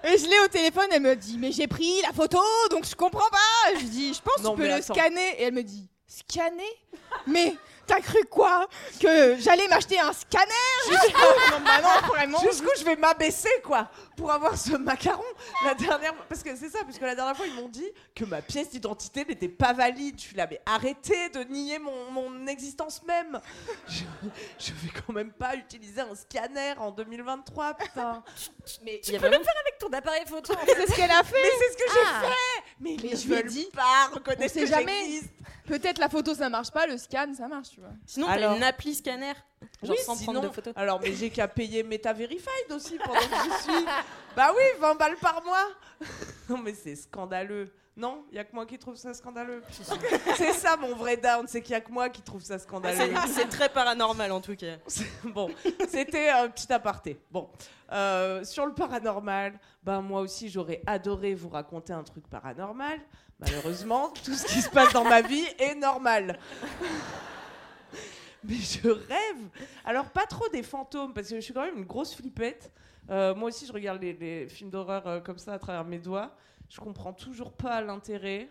Et je l'ai au téléphone, elle me dit Mais j'ai pris la photo, donc je comprends pas. Je dis Je pense que tu peux le attends. scanner. Et elle me dit Scanner? Mais t'as cru quoi? Que j'allais m'acheter un scanner? Jusqu'où? Bah. Jusqu'où je vais m'abaisser, quoi, pour avoir ce macaron La dernière Parce que c'est ça, parce que la dernière fois, ils m'ont dit que ma pièce d'identité n'était pas valide. Je suis là, mais arrêtez de nier mon, mon existence même je, je vais quand même pas utiliser un scanner en 2023, putain Mais Tu peux le faire avec ton appareil photo. C'est ce qu'elle a fait. Mais c'est ce que j'ai Ah. fait Mais Mais je lui ai veulent dit, pas on reconnaître sait que jamais. Peut-être la photo ça marche pas, le scan ça marche, tu vois. Sinon, t'as une appli scanner, genre Oui, sans sinon- prendre de photos. Alors, mais j'ai qu'à payer Meta Verified aussi pendant que j'y suis. Bah oui, 20 balles par mois. Non, mais c'est scandaleux. Non, il y a que moi qui trouve ça scandaleux. C'est ça mon vrai down, c'est qu'il y a que moi qui trouve ça scandaleux. C'est c'est très paranormal en tout cas. bon, c'était un petit aparté. Bon, Euh, sur le paranormal, ben moi aussi j'aurais adoré vous raconter un truc paranormal. Malheureusement, tout ce qui se passe dans ma vie est normal. Mais je rêve. Alors, pas trop des fantômes, parce que je suis quand même une grosse flippette. Euh, moi aussi, je regarde les, les films d'horreur euh, comme ça à travers mes doigts. Je comprends toujours pas l'intérêt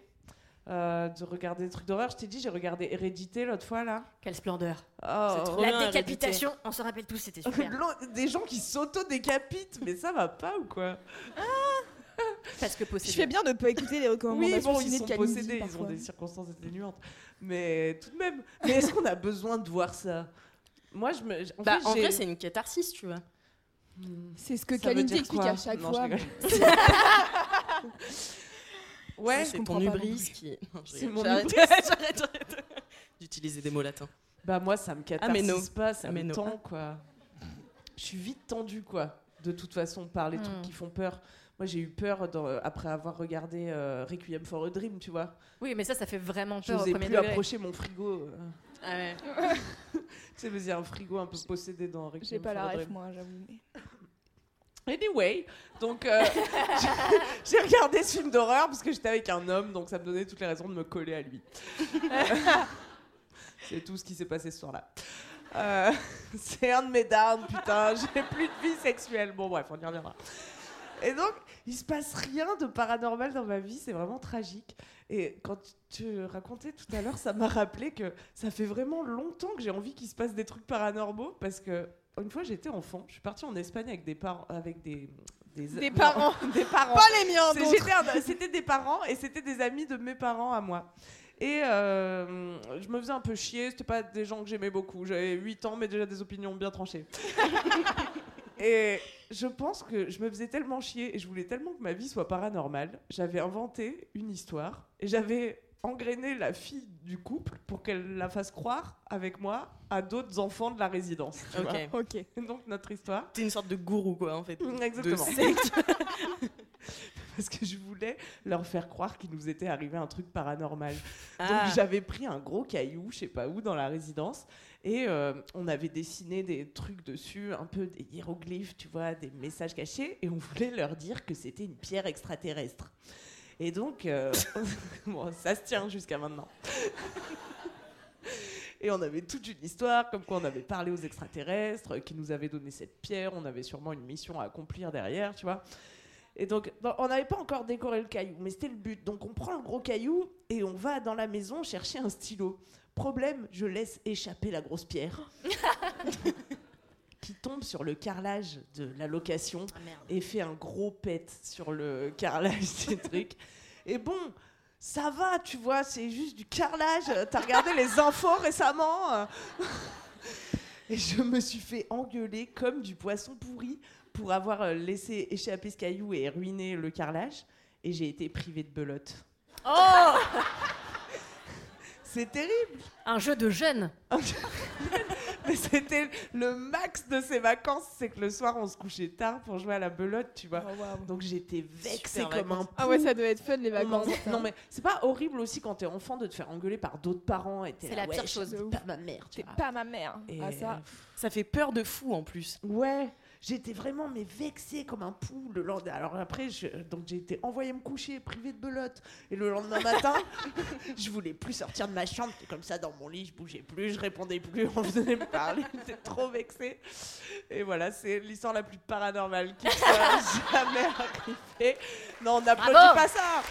euh, de regarder des trucs d'horreur. Je t'ai dit, j'ai regardé Hérédité l'autre fois, là. Quelle splendeur. Oh, trop La bien, décapitation, on se rappelle tous, c'était super. Des gens qui s'auto-décapitent, mais ça va pas ou quoi? Parce que Je fais bien de pas écouter les Oui, recommandations bon, ciné ils sont possédés, ils ont des circonstances atténuantes. Mais tout de même. Mais est-ce qu'on a besoin de voir ça? Moi, je me. En, Bah, fait, en vrai, c'est une catharsis, tu vois. C'est ce que Kalindi explique à chaque Non, fois. Ouais, c'est ton hubris qui. C'est mon J'arrête, hubris. j'arrête, j'arrête d'utiliser des mots latins. Bah moi ça me Ah, catharsis pas, ça Ah, mais me non. tend quoi. Je suis vite tendue quoi, de toute façon par les trucs Hmm. qui font peur. Moi j'ai eu peur dans- après avoir regardé euh, Requiem for a Dream, tu vois. Oui, mais ça, ça fait vraiment Je peur au n'osais plus degré. approcher mon frigo. euh. Ah ouais. Tu sais, mais il y a un frigo un peu possédé dans Requiem J'ai pas for la a ref, moi, j'avoue. mais- Anyway, donc euh, j'ai- j'ai regardé ce film d'horreur parce que j'étais avec un homme, donc ça me donnait toutes les raisons de me coller à lui. C'est tout ce qui s'est passé ce soir-là. Euh, c'est un de mes dards, putain, j'ai plus de vie sexuelle. Bon bref, on y reviendra. Et donc, il se passe rien de paranormal dans ma vie, c'est vraiment tragique. Et quand tu racontais tout à l'heure, ça m'a rappelé que ça fait vraiment longtemps que j'ai envie qu'il se passe des trucs paranormaux parce que une fois j'étais enfant, je suis partie en Espagne avec des parents, avec des des, parents. des parents. Pas les miens, C'était des parents et c'était des amis de mes parents à moi. Et euh, je me faisais un peu chier, c'était pas des gens que j'aimais beaucoup. J'avais 8 ans, mais déjà des opinions bien tranchées. et je pense que je me faisais tellement chier et je voulais tellement que ma vie soit paranormale. J'avais inventé une histoire et j'avais engrainé la fille du couple pour qu'elle la fasse croire avec moi à d'autres enfants de la résidence. tu Ok. vois. Ok. Donc notre histoire. T'es une sorte de gourou, quoi, en fait. Exactement. De secte. Parce que je voulais leur faire croire qu'il nous était arrivé un truc paranormal. Ah. Donc j'avais pris un gros caillou, je sais pas où, dans la résidence, et euh, on avait dessiné des trucs dessus, un peu des hiéroglyphes, tu vois, des messages cachés, et on voulait leur dire que c'était une pierre extraterrestre. Et donc, euh, ça se tient jusqu'à maintenant. Et on avait toute une histoire, comme quoi on avait parlé aux extraterrestres, qui nous avaient donné cette pierre, on avait sûrement une mission à accomplir derrière, tu vois. Et donc, on n'avait pas encore décoré le caillou, mais c'était le but. Donc, on prend un gros caillou et on va dans la maison chercher un stylo. Problème, je laisse échapper la grosse pierre qui tombe sur le carrelage de la location et fait un gros pet sur le carrelage des trucs. Et bon, ça va, tu vois, c'est juste du carrelage. T'as regardé les infos récemment. Et je me suis fait engueuler comme du poisson pourri pour avoir euh, laissé échapper ce caillou et ruiner le carrelage. Et j'ai été privée de belote. Oh C'est terrible. Un jeu de jeunes. Mais c'était le max de ces vacances, c'est que le soir on se couchait tard pour jouer à la belote, tu vois. Donc j'étais vexée Super comme un vacances. Ah ouais, ça doit être fun les vacances. Non mais c'est pas horrible aussi quand t'es enfant de te faire engueuler par d'autres parents et t'es C'est la ouais, pire chose. pas ma mère, tu T'es vois. pas ma mère. Et Ah ça. Ça fait peur de fou, en plus. Ouais, j'étais vraiment mais vexée comme un pou le lendemain. Alors après, je- donc j'ai été envoyée me coucher, privée de belote. Et le lendemain matin, je voulais plus sortir de ma chambre. J'étais comme ça dans mon lit, je bougeais plus, je répondais plus, on venait me parler. J'étais trop vexée. Et voilà, c'est l'histoire la plus paranormale qui soit jamais arrivée. Non, on n'applaudit pas ça.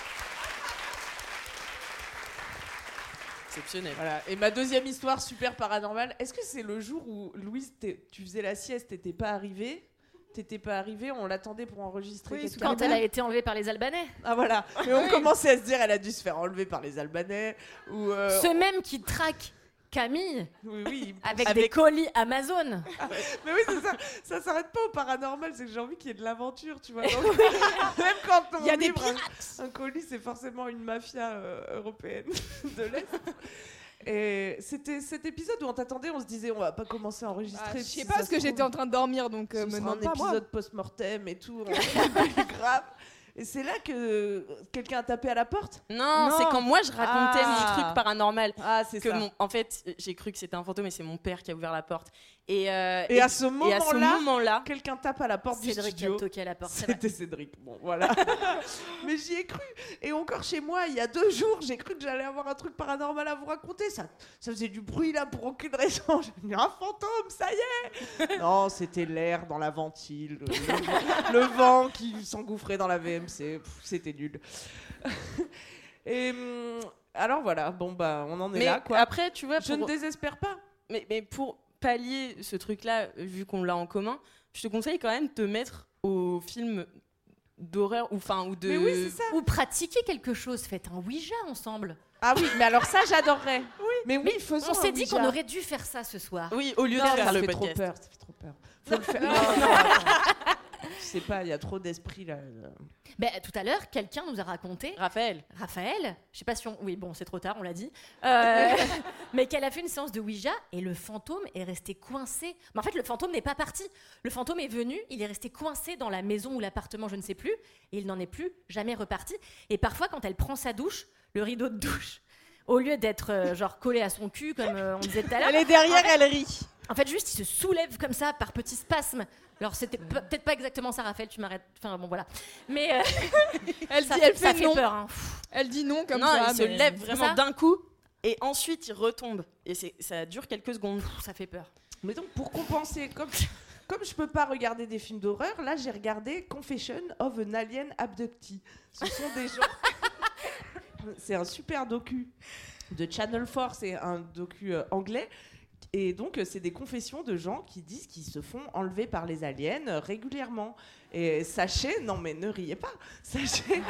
Exceptionnel. Voilà. Et ma deuxième histoire super paranormale, est-ce que c'est le jour où Louise, tu faisais la sieste, t'étais pas arrivée? T'étais pas arrivée, on l'attendait pour enregistrer. Oui, Quand elle a été enlevée par les Albanais. Ah voilà. Mais on commençait à se dire, elle a dû se faire enlever par les Albanais. Ou. euh, Ce même qui traque Camille Oui, oui. avec, des colis Amazon. Mais oui, c'est ça. Ça s'arrête pas au paranormal, c'est que j'ai envie qu'il y ait de l'aventure, tu vois. Donc, même quand on Il y a des livre un, un colis, c'est forcément une mafia euh, européenne de l'Est. Et c'était cet épisode où on t'attendait, on se disait on va pas commencer à enregistrer. Ah, je sais pas parce que j'étais en train de dormir donc euh, me demande un pas épisode post-mortem et tout, on- grave. Et c'est là que quelqu'un a tapé à la porte Non, Non. c'est quand moi je racontais Ah. mon truc paranormal. Ah, c'est que ça. mon- en fait, j'ai cru que c'était un fantôme et c'est mon père qui a ouvert la porte. Et, euh, Et à ce et à ce moment-là, quelqu'un tape à la porte du Cédric a studio. toqué à la porte. C'était Cédric. Bon, voilà. Mais j'y ai cru. Et encore chez moi, il y a deux jours, j'ai cru que j'allais avoir un truc paranormal à vous raconter. Ça, ça faisait du bruit là pour aucune raison. J'ai dit un fantôme, ça y est. Non, c'était l'air dans la ventile, le, le- le vent qui s'engouffrait dans la VMC. C'était nul. Et hum, alors voilà. Bon bah, on en est mais là quoi. après, tu vois, Je ne désespère pas. mais, mais pour pallier ce truc-là, vu qu'on l'a en commun, je te conseille quand même de te mettre au film d'horreur ou enfin ou de. Mais oui, c'est ça. Ou pratiquer quelque chose, faites un Ouija ensemble. Ah oui, mais alors ça, j'adorerais. Mais oui, faisons On s'est dit qu'on aurait dû faire ça ce soir. Oui, au lieu Non, de ça faire le fait trop peur, ça fait trop peur. Faut le faire. Non, non. Je sais pas, il y a trop d'esprit là. Ben, tout à l'heure, quelqu'un nous a raconté, Raphaël. Raphaël, je sais pas si on... Oui, bon, c'est trop tard, on l'a dit. Euh, mais qu'elle a fait une séance de Ouija et le fantôme est resté coincé. Mais en fait, le fantôme n'est pas parti. Le fantôme est venu, il est resté coincé dans la maison ou l'appartement, je ne sais plus, et il n'en est plus jamais reparti. Et parfois, quand elle prend sa douche, le rideau de douche, au lieu d'être euh, genre collé à son cul, comme euh, on disait tout à l'heure, Elle est derrière, elle rit. En fait, juste, il se soulève comme ça par petits spasmes. Alors, c'était pe- peut-être pas exactement ça, Raphaël, tu m'arrêtes. Enfin, bon, voilà. Mais euh, Elle ça, dit, elle ça fait, fait non. peur. hein. Elle dit non comme non, ça. il se lève vraiment d'un coup et ensuite il retombe. Et c'est- ça dure quelques secondes. Pff, Ça fait peur. Mais donc, pour compenser, comme, comme je peux pas regarder des films d'horreur, là j'ai regardé Confession of an Alien Abductee. Ce sont des gens. c'est un super docu de Channel 4, c'est un docu euh, anglais. Et donc, euh, c'est des confessions de gens qui disent qu'ils se font enlever par les aliens euh, régulièrement. Et sachez, non mais ne riez pas, sachez.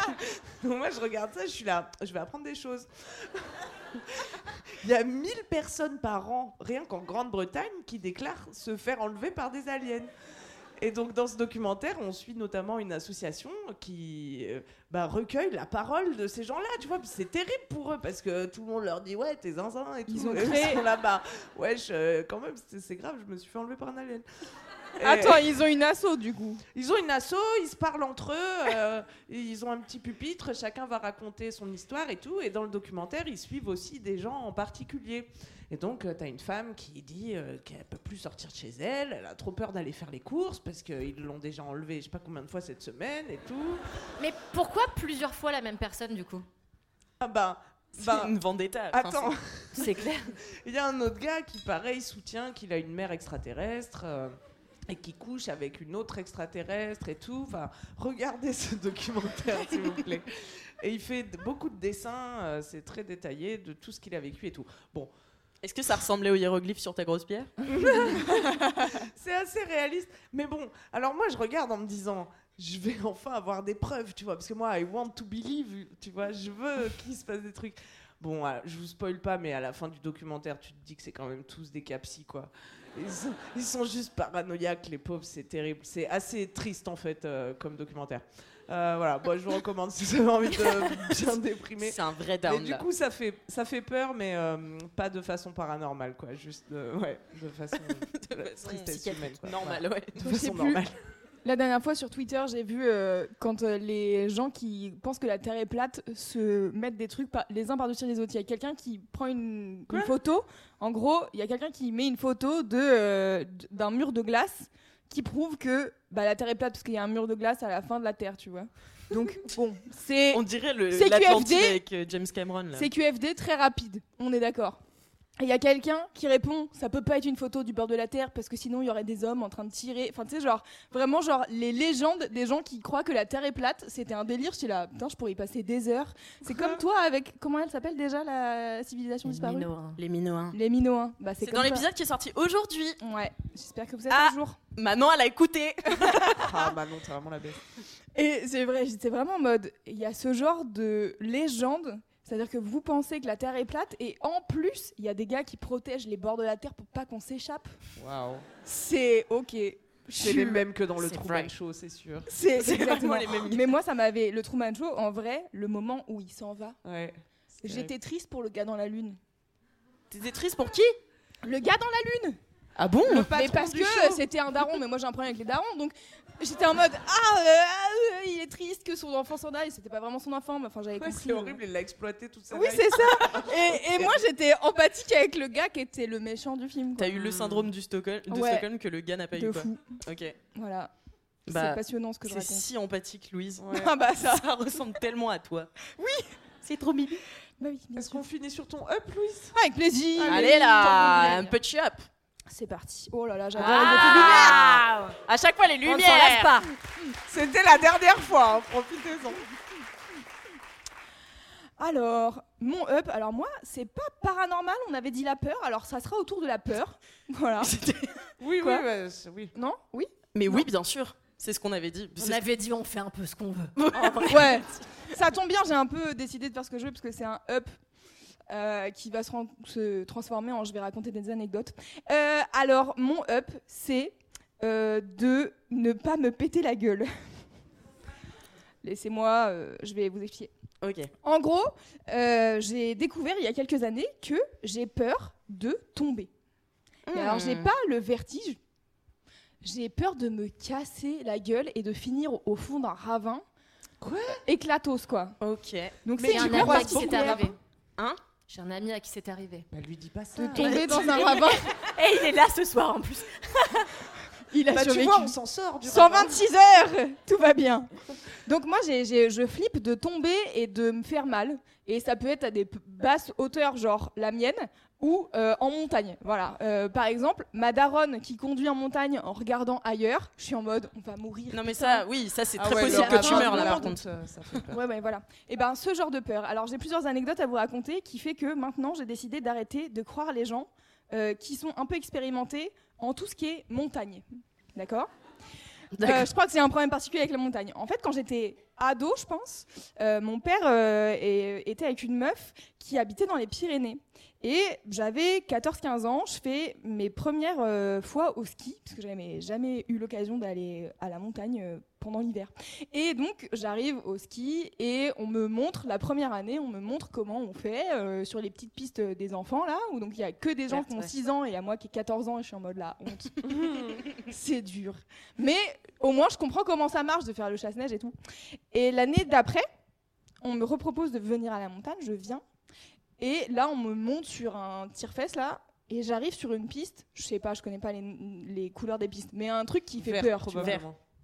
Moi, je regarde ça, je suis là, je vais apprendre des choses. Il y a 1000 personnes par an, rien qu'en Grande-Bretagne, qui déclarent se faire enlever par des aliens. Et donc dans ce documentaire, on suit notamment une association qui euh, bah, recueille la parole de ces gens-là, tu vois. C'est terrible pour eux parce que tout le monde leur dit ouais t'es zinzin et tout. Ils ont créé- là-bas. Wesh, euh, quand même c'est grave, je me suis fait enlever par un alien. Attends, ils ont une asso du coup. ils ont une asso, ils se parlent entre eux, euh, ils ont un petit pupitre, chacun va raconter son histoire et tout. Et dans le documentaire, ils suivent aussi des gens en particulier. Et donc, tu as une femme qui dit euh, qu'elle peut plus sortir de chez elle, elle a trop peur d'aller faire les courses parce qu'ils l'ont déjà enlevée je sais pas combien de fois cette semaine et tout. Mais pourquoi plusieurs fois la même personne, du coup? Ah bah, C'est bah une vendetta. Attends, C'est clair. il y a un autre gars qui, pareil, soutient qu'il a une mère extraterrestre. Et qui couche avec une autre extraterrestre et tout. Enfin, regardez ce documentaire, s'il vous plaît. Et il fait beaucoup de dessins, euh, c'est très détaillé de tout ce qu'il a vécu et tout. Bon, Est-ce que ça ressemblait aux hiéroglyphes sur ta grosse pierre? C'est assez réaliste. Mais bon, alors moi, je regarde en me disant, je vais enfin avoir des preuves, tu vois, parce que moi, I want to believe, tu vois, je veux qu'il se passe des trucs. Bon, euh, je vous spoil pas, mais à la fin du documentaire, tu te dis que c'est quand même tous des capsis, quoi. Ils sont, ils sont juste paranoïaques, les pauvres, c'est terrible. C'est assez triste, en fait, euh, comme documentaire. Euh, voilà, bon, je vous recommande si vous avez envie de bien déprimer. C'est un vrai Mais down. du là. coup, ça fait, ça fait peur, mais euh, pas de façon paranormale, quoi. Juste, de, ouais, de façon, de façon tristesse humaine, quoi. Normal, Voilà. ouais. De façon normale. La dernière fois sur Twitter, j'ai vu euh, quand euh, les gens qui pensent que la Terre est plate se mettent des trucs par- les uns par-dessus les autres. Il y a quelqu'un qui prend une, une photo. En gros, il y a quelqu'un qui met une photo de, euh, d- d'un mur de glace qui prouve que bah, la Terre est plate parce qu'il y a un mur de glace à la fin de la Terre, tu vois. Donc, bon, c'est On dirait le C'est l'Atlantide QFD. avec euh, James Cameron. Là. c'est QFD très rapide, on est d'accord. Et il y a quelqu'un qui répond ça peut pas être une photo du bord de la Terre parce que sinon il y aurait des hommes en train de tirer. Enfin, tu sais, genre, vraiment, genre, les légendes des gens qui croient que la Terre est plate, c'était un délire. J'étais là, putain, je pourrais y passer des heures. C'est comme toi avec. Comment elle s'appelle déjà la civilisation disparue Minoen. Les Minoens. Les Minoens. Bah, c'est dans l'épisode qui est sorti aujourd'hui. Ouais, j'espère que vous êtes Ah. un jour. Manon, elle a écouté. Ah bah non, t'es vraiment la bête. Et c'est vrai, j'étais vraiment en mode, il y a ce genre de légende, c'est-à-dire que vous pensez que la Terre est plate, et en plus, il y a des gars qui protègent les bords de la Terre pour pas qu'on s'échappe. Waouh. C'est ok. C'est les mêmes que dans le Truman vrai. Show, c'est sûr. C'est exactement vraiment les mêmes. Mais moi, ça m'avait. Le Truman Show, en vrai, le moment où il s'en va, Ouais. j'étais triste pour le gars dans la Lune. T'étais triste pour qui? Le gars dans la Lune Ah bon? Mais parce que c'était un daron, mais moi j'ai un problème avec les darons, donc J'étais en mode ah, euh, ah, euh, il est triste que son enfant s'en aille. C'était pas vraiment son enfant, mais enfin j'avais Ouais, compris. c'est euh. horrible, il l'a exploité toute sa Oui, life. c'est ça. Et, et moi j'étais empathique avec le gars qui était le méchant du film. T'as eu le syndrome du Stockholm, de Ouais. Stockholm que le gars n'a pas De eu quoi. fou. Ok. Voilà. Bah, c'est passionnant ce que je C'est raconte. si empathique, Louise. Ah bah ça. Ça ressemble tellement à toi. Oui. C'est trop mimi. Bah oui, bien Est-ce qu'on finit sur ton up, Louise? Avec plaisir. Allez là, un petit up. C'est parti. Oh là là, j'adore Ah À chaque fois les On lumières. ne s'en lasse pas. C'était la dernière fois, hein, profitez-en. les lumières. Alors, mon up, alors moi, c'est pas paranormal, on avait dit la peur, alors ça sera autour de la peur. Voilà. Oui, Quoi oui, bah, oui. Non? Oui? Mais oui, bien sûr. C'est ce qu'on avait dit. On avait dit on fait un peu ce qu'on veut. Ouais. Ça tombe bien, j'ai un peu décidé de faire ce que je veux parce que c'est un up. Euh, qui va se, transformer en je vais raconter des anecdotes. Euh, alors, mon up, c'est euh, de ne pas me péter la gueule. Laissez-moi, je vais vous expliquer. Ok. En gros, j'ai découvert il y a quelques années que j'ai peur de tomber. Mais alors, j'ai pas le vertige. J'ai peur de me casser la gueule et de finir au- fond d'un ravin. Quoi? Éclatos, quoi. Ok. Donc, c'est un à qui beaucoup, arrivé. Hein? J'ai un ami à qui c'est arrivé. Bah, lui dis pas ça. De tomber dans un ravin. Et il est là ce soir en plus. Il a Bah, tu vois, on s'en sort du ravin. 126 heures Tout va bien. Donc moi, j'ai- j'ai- je flippe de tomber et de me faire mal. Et ça peut être à des p- basses hauteurs, genre la mienne, ou euh, en montagne. Voilà. Euh, par exemple, ma daronne qui conduit en montagne en regardant ailleurs, je suis en mode, on va mourir. Non mais ça, oui, ça c'est Ah très ouais, possible le que tu meurs là par par contre. ça, ça fait peur. Ouais, ouais, voilà. Et ben, ce genre de peur. Alors, j'ai plusieurs anecdotes à vous raconter qui fait que maintenant, j'ai décidé d'arrêter de croire les gens euh, qui sont un peu expérimentés en tout ce qui est montagne. D'accord? Euh, je crois que c'est un problème particulier avec la montagne. En fait, quand j'étais ado, je pense, euh, mon père euh, est- était avec une meuf qui habitait dans les Pyrénées. Et j'avais 14-15 ans, je fais mes premières euh, fois au ski, parce que j'avais jamais eu l'occasion d'aller à la montagne euh, pendant l'hiver. Et donc, j'arrive au ski et on me montre, la première année, on me montre comment on fait euh, sur les petites pistes des enfants, là, où donc il y a que des gens Certes, qui ont ouais. 6 ans et à moi qui ai 14 ans et je suis en mode la honte. c'est dur. Mais au moins, je comprends comment ça marche de faire le chasse-neige et tout. Et l'année d'après, on me repropose de venir à la montagne, je viens. Et là, on me monte sur un tire-fesse, là, et j'arrive sur une piste. Je sais pas, je connais pas les, les couleurs des pistes, mais un truc qui fait Vert, peur. tu vois.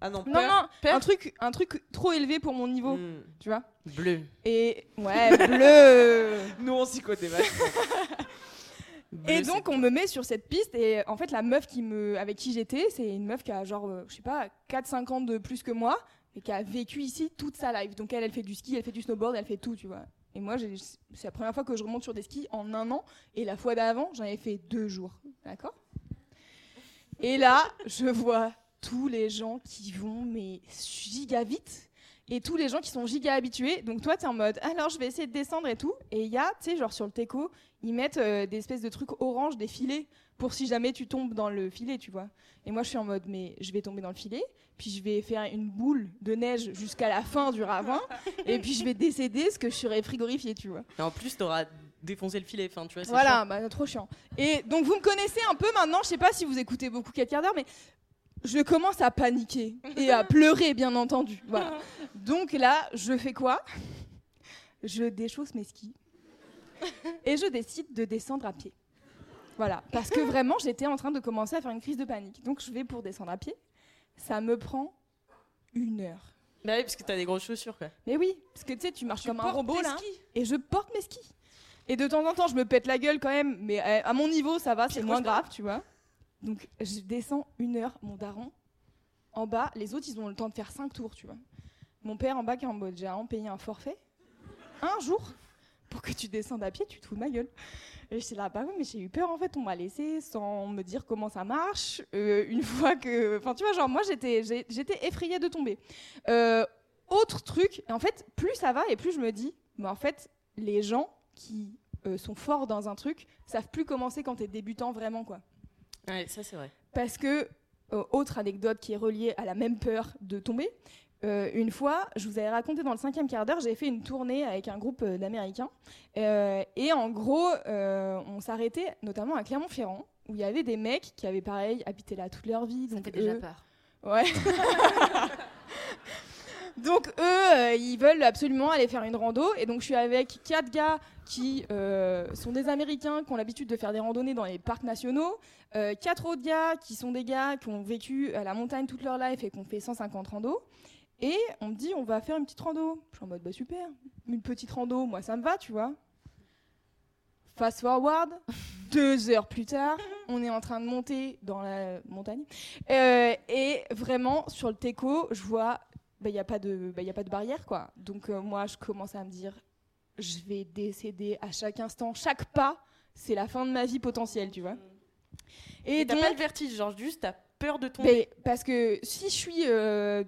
Ah non, Non, peur. non, Peur un truc, un truc trop élevé pour mon niveau, Hmm. tu vois. Bleu. Et ouais, bleu. Nous, on s'y connaît Et donc on me met sur cette piste et en fait la meuf qui me, avec qui j'étais, c'est une meuf qui a genre, euh, je sais pas, 4-5 ans de plus que moi et qui a vécu ici toute sa life. Donc elle, elle fait du ski, elle fait du snowboard, elle fait tout, tu vois. Et moi, c'est la première fois que je remonte sur des skis en un an et la fois d'avant, j'en avais fait deux jours. D'accord? Et là, je vois tous les gens qui vont mais giga vite et tous les gens qui sont giga habitués. Donc toi, t'es en mode, alors je vais essayer de descendre et tout. Et il y a, tu sais, genre sur le teco, ils mettent euh, des espèces de trucs orange, des filets, pour si jamais tu tombes dans le filet, tu vois. Et moi, je suis en mode, mais je vais tomber dans le filet, puis je vais faire une boule de neige jusqu'à la fin du ravin, et puis je vais décéder parce que je serai frigorifiée, tu vois. Et en plus, t'auras défoncé le filet. Enfin, tu vois, Voilà, chiant. bah, trop chiant. Et donc, vous me connaissez un peu maintenant, je sais pas si vous écoutez beaucoup 4 quarts d'heure, mais je commence à paniquer et à pleurer, bien entendu. Voilà. Donc là, je fais quoi? Je déchausse mes skis et je décide de descendre à pied. Voilà, parce que vraiment, j'étais en train de commencer à faire une crise de panique. Donc je vais pour descendre à pied. Ça me prend une heure. Bah oui, parce que t'as des grosses chaussures quoi. Mais oui, parce que tu sais, tu marches comme un robot là, skis et je porte mes skis. Et de temps en temps, je me pète la gueule quand même, mais à, à mon niveau, ça va, c'est moins grave, tu vois. Donc je descends une heure, mon daron, en bas, les autres, ils ont le temps de faire cinq tours, tu vois. Mon père en bas qui est en mode, j'ai payé un forfait, un jour, pour que tu descendes à pied, tu te fous de ma gueule. Et j'étais là, bah oui, mais j'ai eu peur en fait, on m'a laissé sans me dire comment ça marche. Euh, une fois que. Enfin, tu vois, genre, moi j'étais, effrayée de tomber. Euh, autre truc, en fait, plus ça va et plus je me dis, mais en fait, les gens qui euh, sont forts dans un truc savent plus commencer quand t'es débutant vraiment, quoi. Ouais, ça c'est vrai. Parce que, autre anecdote qui est reliée à la même peur de tomber, euh, une fois, je vous avais raconté dans le cinquième quart d'heure, j'ai fait une tournée avec un groupe euh, d'Américains. Euh, et en gros, euh, on s'arrêtait notamment à Clermont-Ferrand, où il y avait des mecs qui avaient pareil habité là toute leur vie. Ça Donc fait déjà eux- peur. Ouais. donc eux, ils veulent absolument aller faire une rando. Et donc je suis avec quatre gars qui sont des Américains, qui ont l'habitude de faire des randonnées dans les parcs nationaux. quatre autres gars qui sont des gars qui ont vécu à la montagne toute leur life et qui ont fait 150 randos. Et on me dit, on va faire une petite rando. Je suis en mode, bah super, une petite rando, moi ça me va, tu vois. Fast forward, deux heures plus tard, on est en train de monter dans la montagne. Euh, et vraiment, sur le teco, je vois, il n'y a, pas de- bah, y a pas de barrière, quoi. Donc euh, moi, je commence à me dire, je vais décéder à chaque instant. Chaque pas, c'est la fin de ma vie potentielle, tu vois. Et t'as donc- pas le vertige, genre juste t'as peur de tomber. parce que si je suis euh,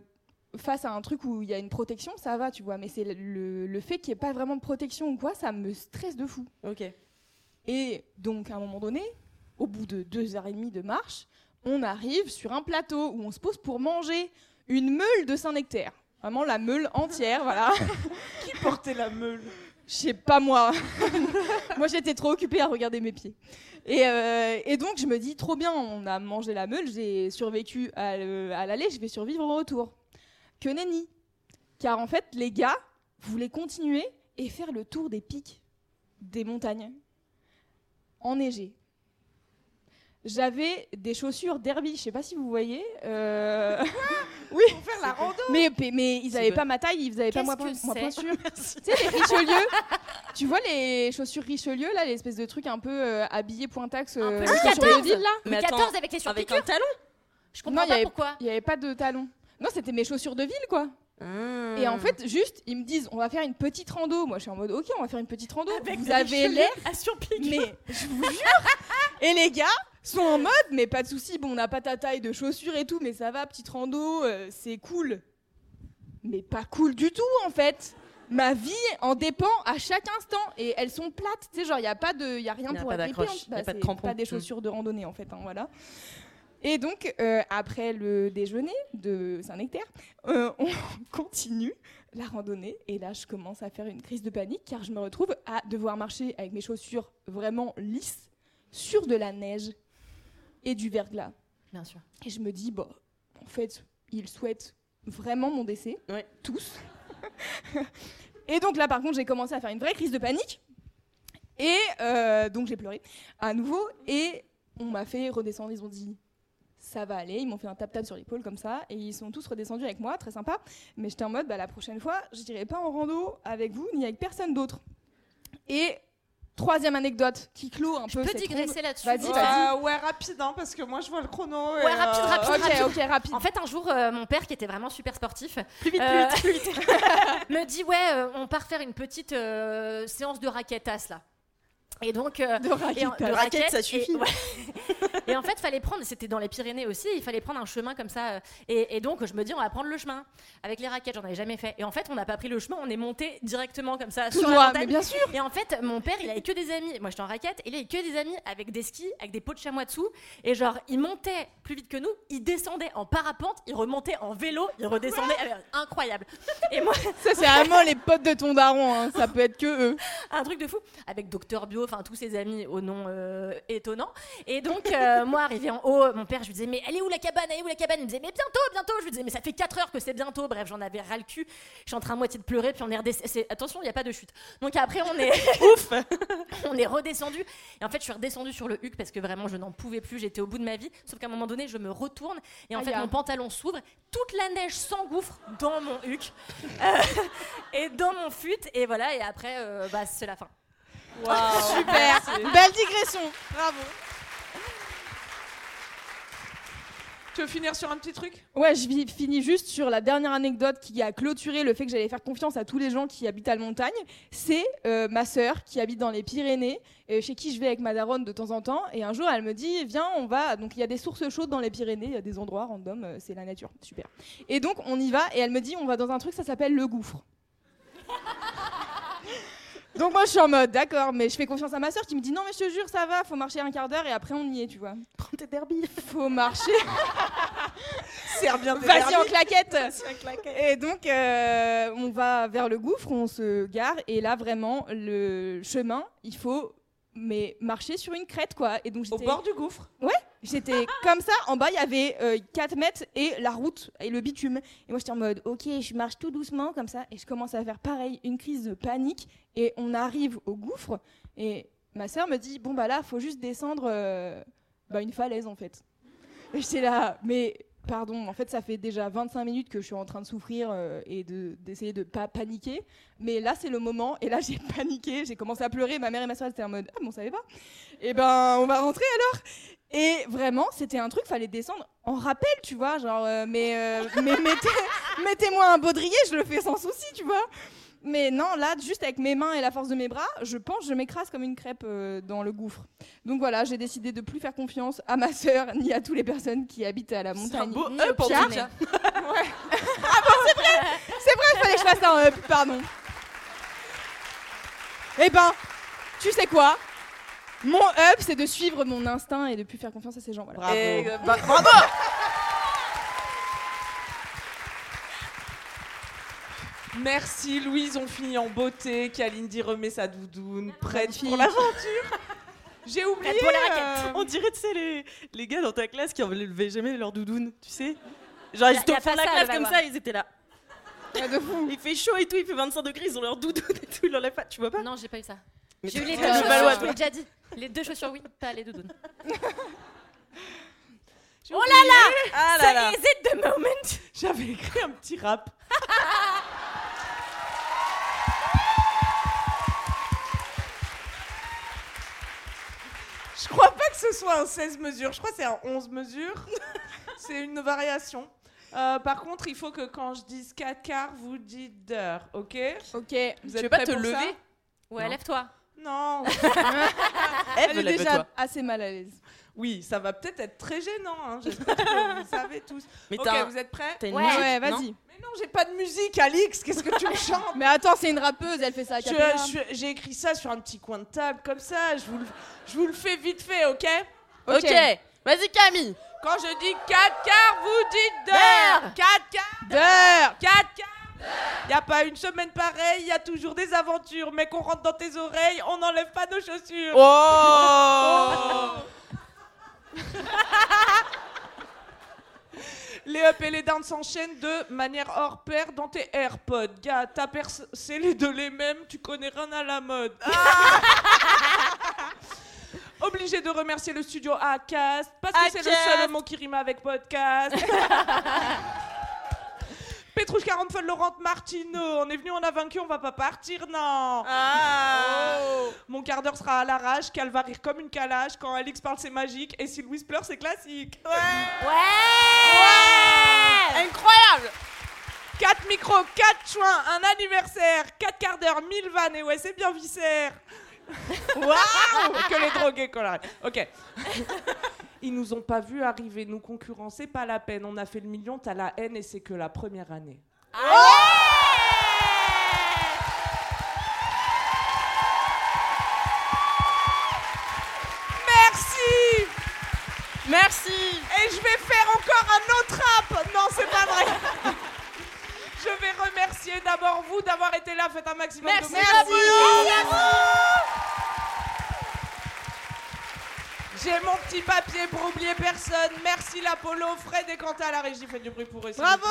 face à un truc où il y a une protection, ça va, tu vois. Mais c'est le, fait qu'il n'y ait pas vraiment de protection ou quoi, ça me stresse de fou. Ok. Et donc, à un moment donné, au bout de deux heures et demie de marche, on arrive sur un plateau où on se pose pour manger une meule de Saint-Nectaire. Vraiment la meule entière, voilà. Qui portait la meule? Je sais pas moi. moi j'étais trop occupée à regarder mes pieds. Et, euh, et donc je me dis trop bien, on a mangé la meule, j'ai survécu à l'aller, je vais survivre au retour. Que nenni. Car en fait les gars voulaient continuer et faire le tour des pics des montagnes enneigées. J'avais des chaussures derby, je sais pas si vous voyez. euh, oui. Pour faire la rando Mais, mais, mais ils C'est avaient bon. pas ma taille, ils avaient pas moi, pointure. tu sais, les Richelieu. tu vois les chaussures Richelieu, là, l'espèce de truc un peu euh, habillé pointax euh, peu sur là attends, XIV avec les Avec surpiqûres. un talon? Je comprends il y pas avait- pourquoi. Il y avait pas de talons. Non, c'était mes chaussures de ville, quoi. Hmm. Et en fait, juste, ils me disent, on va faire une petite rando. Moi, je suis en mode, ok, on va faire une petite rando. Avec vous des avez l'air mais je vous jure Et les gars sont en mode, mais pas de souci, bon, on n'a pas ta taille de chaussures et tout, mais ça va, petite rando, euh, c'est cool. Mais pas cool du tout, en fait. Ma vie en dépend à chaque instant et elles sont plates, tu sais, genre il y a pas de, y a rien Y a pour pas agripper, d'accroche, hein. y a pas de crampons. des Mm. chaussures de randonnée en fait, hein, voilà. Et donc euh, après le déjeuner de Saint-Nectaire, euh, on continue la randonnée et là je commence à faire une crise de panique car je me retrouve à devoir marcher avec mes chaussures vraiment lisses sur de la neige et du verglas. Bien sûr. Et je me dis, bon, en fait, ils souhaitent vraiment mon décès, Ouais. tous. et donc là, par contre, j'ai commencé à faire une vraie crise de panique. Et euh, donc j'ai pleuré à nouveau. Et on m'a fait redescendre. Ils ont dit, ça va aller. Ils m'ont fait un tap-tap sur l'épaule comme ça. Et ils sont tous redescendus avec moi, très sympa. Mais j'étais en mode, bah, la prochaine fois, je n'irai pas en rando avec vous ni avec personne d'autre. Et troisième anecdote qui clôt un Je peu peux cette digresser là-dessus. Vas-y, Ouais, vas-y. ouais, rapide, hein, parce que moi je vois le chrono. et, Ouais, rapide, euh, rapide, rapide. ok, rapide. En fait, un jour, euh, mon père, qui était vraiment super sportif, Plus vite, Euh, plus vite, plus vite. me dit Ouais, euh, on part faire une petite euh, séance de raquetas là. Et donc. euh, De raquettes. de De raquettes, raquettes, ça et- suffit. ouais. Et, en fait, fallait prendre, c'était dans les Pyrénées aussi, il fallait prendre un chemin comme ça. euh, Et, et donc, je me dis, on va prendre le chemin avec les raquettes, j'en avais jamais fait. Et en fait, on n'a pas pris le chemin, on est monté directement comme ça Tout sur droit, la montagne. mais bien sûr. Et en fait, mon père, il avait que des amis. Moi, j'étais en raquette, et il avait que des amis avec des skis, avec des pots de chamois dessous. Et genre, il montait plus vite que nous, il descendait en parapente, il remontait en vélo, il redescendait. euh, incroyable. Et moi, Ça, c'est vraiment les potes de ton daron. hein. Ça peut être que eux. un truc de fou avec Docteur Bio, enfin tous ses amis au nom euh, étonnant. Et donc euh, moi arrivé en haut, mon père je lui disais mais elle est où la cabane, elle est où la cabane? Il me disait mais bientôt, bientôt. Je lui disais mais ça fait 4 heures que c'est bientôt. Bref j'en avais ras le cul. Je suis en train de moitié de pleurer puis on est redescendu. Attention il y a pas de chute. Donc après on est ouf, on est redescendu. Et en fait je suis redescendue sur le huc parce que vraiment je n'en pouvais plus. J'étais au bout de ma vie. Sauf qu'à un moment donné je me retourne et en fait mon pantalon s'ouvre, toute la neige s'engouffre dans mon huc euh, et dans mon fut et voilà et après euh, bah c'est la fin. Super. Belle digression. Bravo. Tu veux finir sur un petit truc Ouais, je finis juste sur la dernière anecdote qui a clôturé le fait que j'allais faire confiance à tous les gens qui habitent à la montagne. C'est euh, ma sœur qui habite dans les Pyrénées, et chez qui je vais avec ma daronne de temps en temps. Et un jour, elle me dit Viens, on va. Donc, il y a des sources chaudes dans les Pyrénées, il y a des endroits random, euh, c'est la nature. Super. Et donc, on y va, et elle me dit On va dans un truc, ça s'appelle le gouffre. Donc moi je suis en mode d'accord, mais je fais confiance à ma soeur qui me dit non mais je te jure ça va, faut marcher un quart d'heure et après on y est, tu vois. Prends tes derbies. Faut marcher. Serre bien tes Vas-y en derbies. claquette. Vas-y en claquette. Et donc, euh, on va vers le gouffre, on se gare, et là, vraiment, le chemin, il faut mais marcher sur une crête, quoi. Et donc, Au j'étais- bord du gouffre. Ouais, J'étais comme ça, en bas il y avait euh, 4 mètres et la route et le bitume. Et moi j'étais en mode ok, je marche tout doucement comme ça et je commence à faire pareil, une crise de panique et on arrive au gouffre et ma soeur me dit bon bah là faut juste descendre euh, bah, une falaise en fait. Et j'étais là, mais pardon, en fait ça fait déjà 25 minutes que je suis en train de souffrir euh, et de- d'essayer de, pas paniquer. Mais là c'est le moment et là j'ai paniqué, j'ai commencé à pleurer, ma mère et ma soeur étaient en mode ah bon on savait pas. Et ben on va rentrer alors. Et vraiment, c'était un truc, fallait descendre en rappel, tu vois, genre, euh, mais, euh, mais mettez, mettez-moi un baudrier, je le fais sans souci, tu vois. Mais non, là, juste avec mes mains et la force de mes bras, je pense, je m'écrase comme une crêpe euh, dans le gouffre. Donc voilà, j'ai décidé de plus faire confiance à ma sœur ni à toutes les personnes qui habitent à la C'est montagne. un beau up en tout cas. Ouais. Ah bon, c'est vrai, c'est vrai, il fallait que je fasse un up, pardon. Eh ben, tu sais quoi? Mon up, c'est de suivre mon instinct et de plus faire confiance à ces gens. Voilà. Et, euh, bah, bravo Merci Louise, on finit en beauté. Kalindi remet sa doudoune, prête pour l'aventure. J'ai oublié. Prête pour euh, On dirait, tu sais, les, les gars dans ta classe qui enlevaient jamais leur doudoune, tu sais Genre, ils étaient au fond de la classe comme ça, ils étaient là. de fou. Il fait chaud et tout, il fait 25 degrés, ils ont leur doudoune et tout, ils l'enlèvent pas, tu vois pas? Non, j'ai pas eu ça. J'ai eu les le deux chaussures, je toi. l'ai déjà dit. Les deux chaussures, oui, pas les doudounes. Oh là là. Ah là Ça, là is it the moment? J'avais écrit un petit rap. Je crois pas que ce soit un 16 mesures, je crois que c'est un 11 mesures. c'est une variation. Euh, par contre, il faut que quand je dise 4 quarts, vous dites d'heure, ok? Ok. Vous Tu veux pas te lever? Ouais, lève-toi. Non. Elle est déjà assez mal à l'aise. Oui, ça va peut-être être très gênant, hein, j'espère que vous savez tous. Mais ok, vous êtes prêts Ouais. Ouais, vas-y. Mais non, j'ai pas de musique, Alix, qu'est-ce que tu me chantes Mais attends, c'est une rappeuse, elle fait ça J'ai écrit ça sur un petit coin de table, comme ça, je vous le, je vous le fais vite fait, ok Ok. Vas-y Camille Quand je dis 4 quarts, vous dites d'heure 4 quarts D'heure 4 quarts Y a pas une semaine pareille, y a toujours des aventures, mais qu'on rentre dans tes oreilles, on n'enlève pas nos chaussures. Oh Les up et les downs s'enchaînent de manière hors pair dans tes AirPods. Gars, ta c'est les deux les mêmes, tu connais rien à la mode. Obligé de remercier le studio Acast, parce que c'est le seul mot qui rime avec podcast. Petrouchka Ramphel, Laurent Martino, on est venu, on a vaincu, on va pas partir, non. Ah Oh. Mon quart d'heure sera à l'arrache, qu'elle va rire comme une calage. Quand Alix parle, c'est magique. Et si Louise pleure, c'est classique. Ouais Incroyable 4 micros, 4 choix, un anniversaire, 4 quarts d'heure, 1000 vannes. Et ouais, c'est bien viscère. Waouh Que les drogués colorés. Ok. Ils nous ont pas vu arriver, nous concurrencer, pas la peine. On a fait le million, t'as la haine et c'est que la première année. Merci Merci Et je vais faire encore un autre rap Non, c'est pas vrai Je vais remercier d'abord vous d'avoir été là. Faites un maximum Merci de à vous. J'ai mon petit papier pour oublier personne. Merci l'Apollo, Fred et Quentin à la régie. Faites du bruit pour eux. Bravo.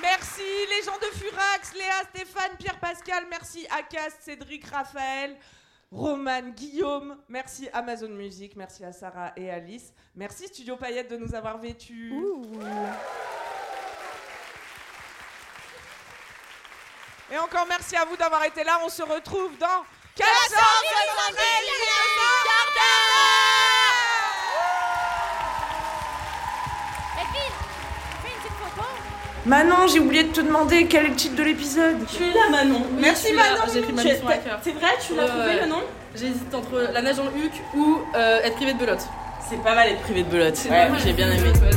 Merci les gens de Furax, Léa, Stéphane, Pierre Pascal, merci Akas, Cédric, Raphaël, Roman, Guillaume, merci Amazon Music, merci à Sarah et Alice, merci Studio Payette de nous avoir vêtus. Et encore merci à vous d'avoir été là, on se retrouve dans 470 Et puis, fais une petite photo. Manon, j'ai oublié de te demander quel est le titre de l'épisode. Tu es là Manon Merci Manon. J'ai pris ma Tu es- mission à cœur. C'est vrai, tu l'as trouvé le nom J'hésite entre la nage en huc ou euh, être privé de belote. C'est pas mal être privé de belote. Ouais, j'ai bien aimé. Ouais,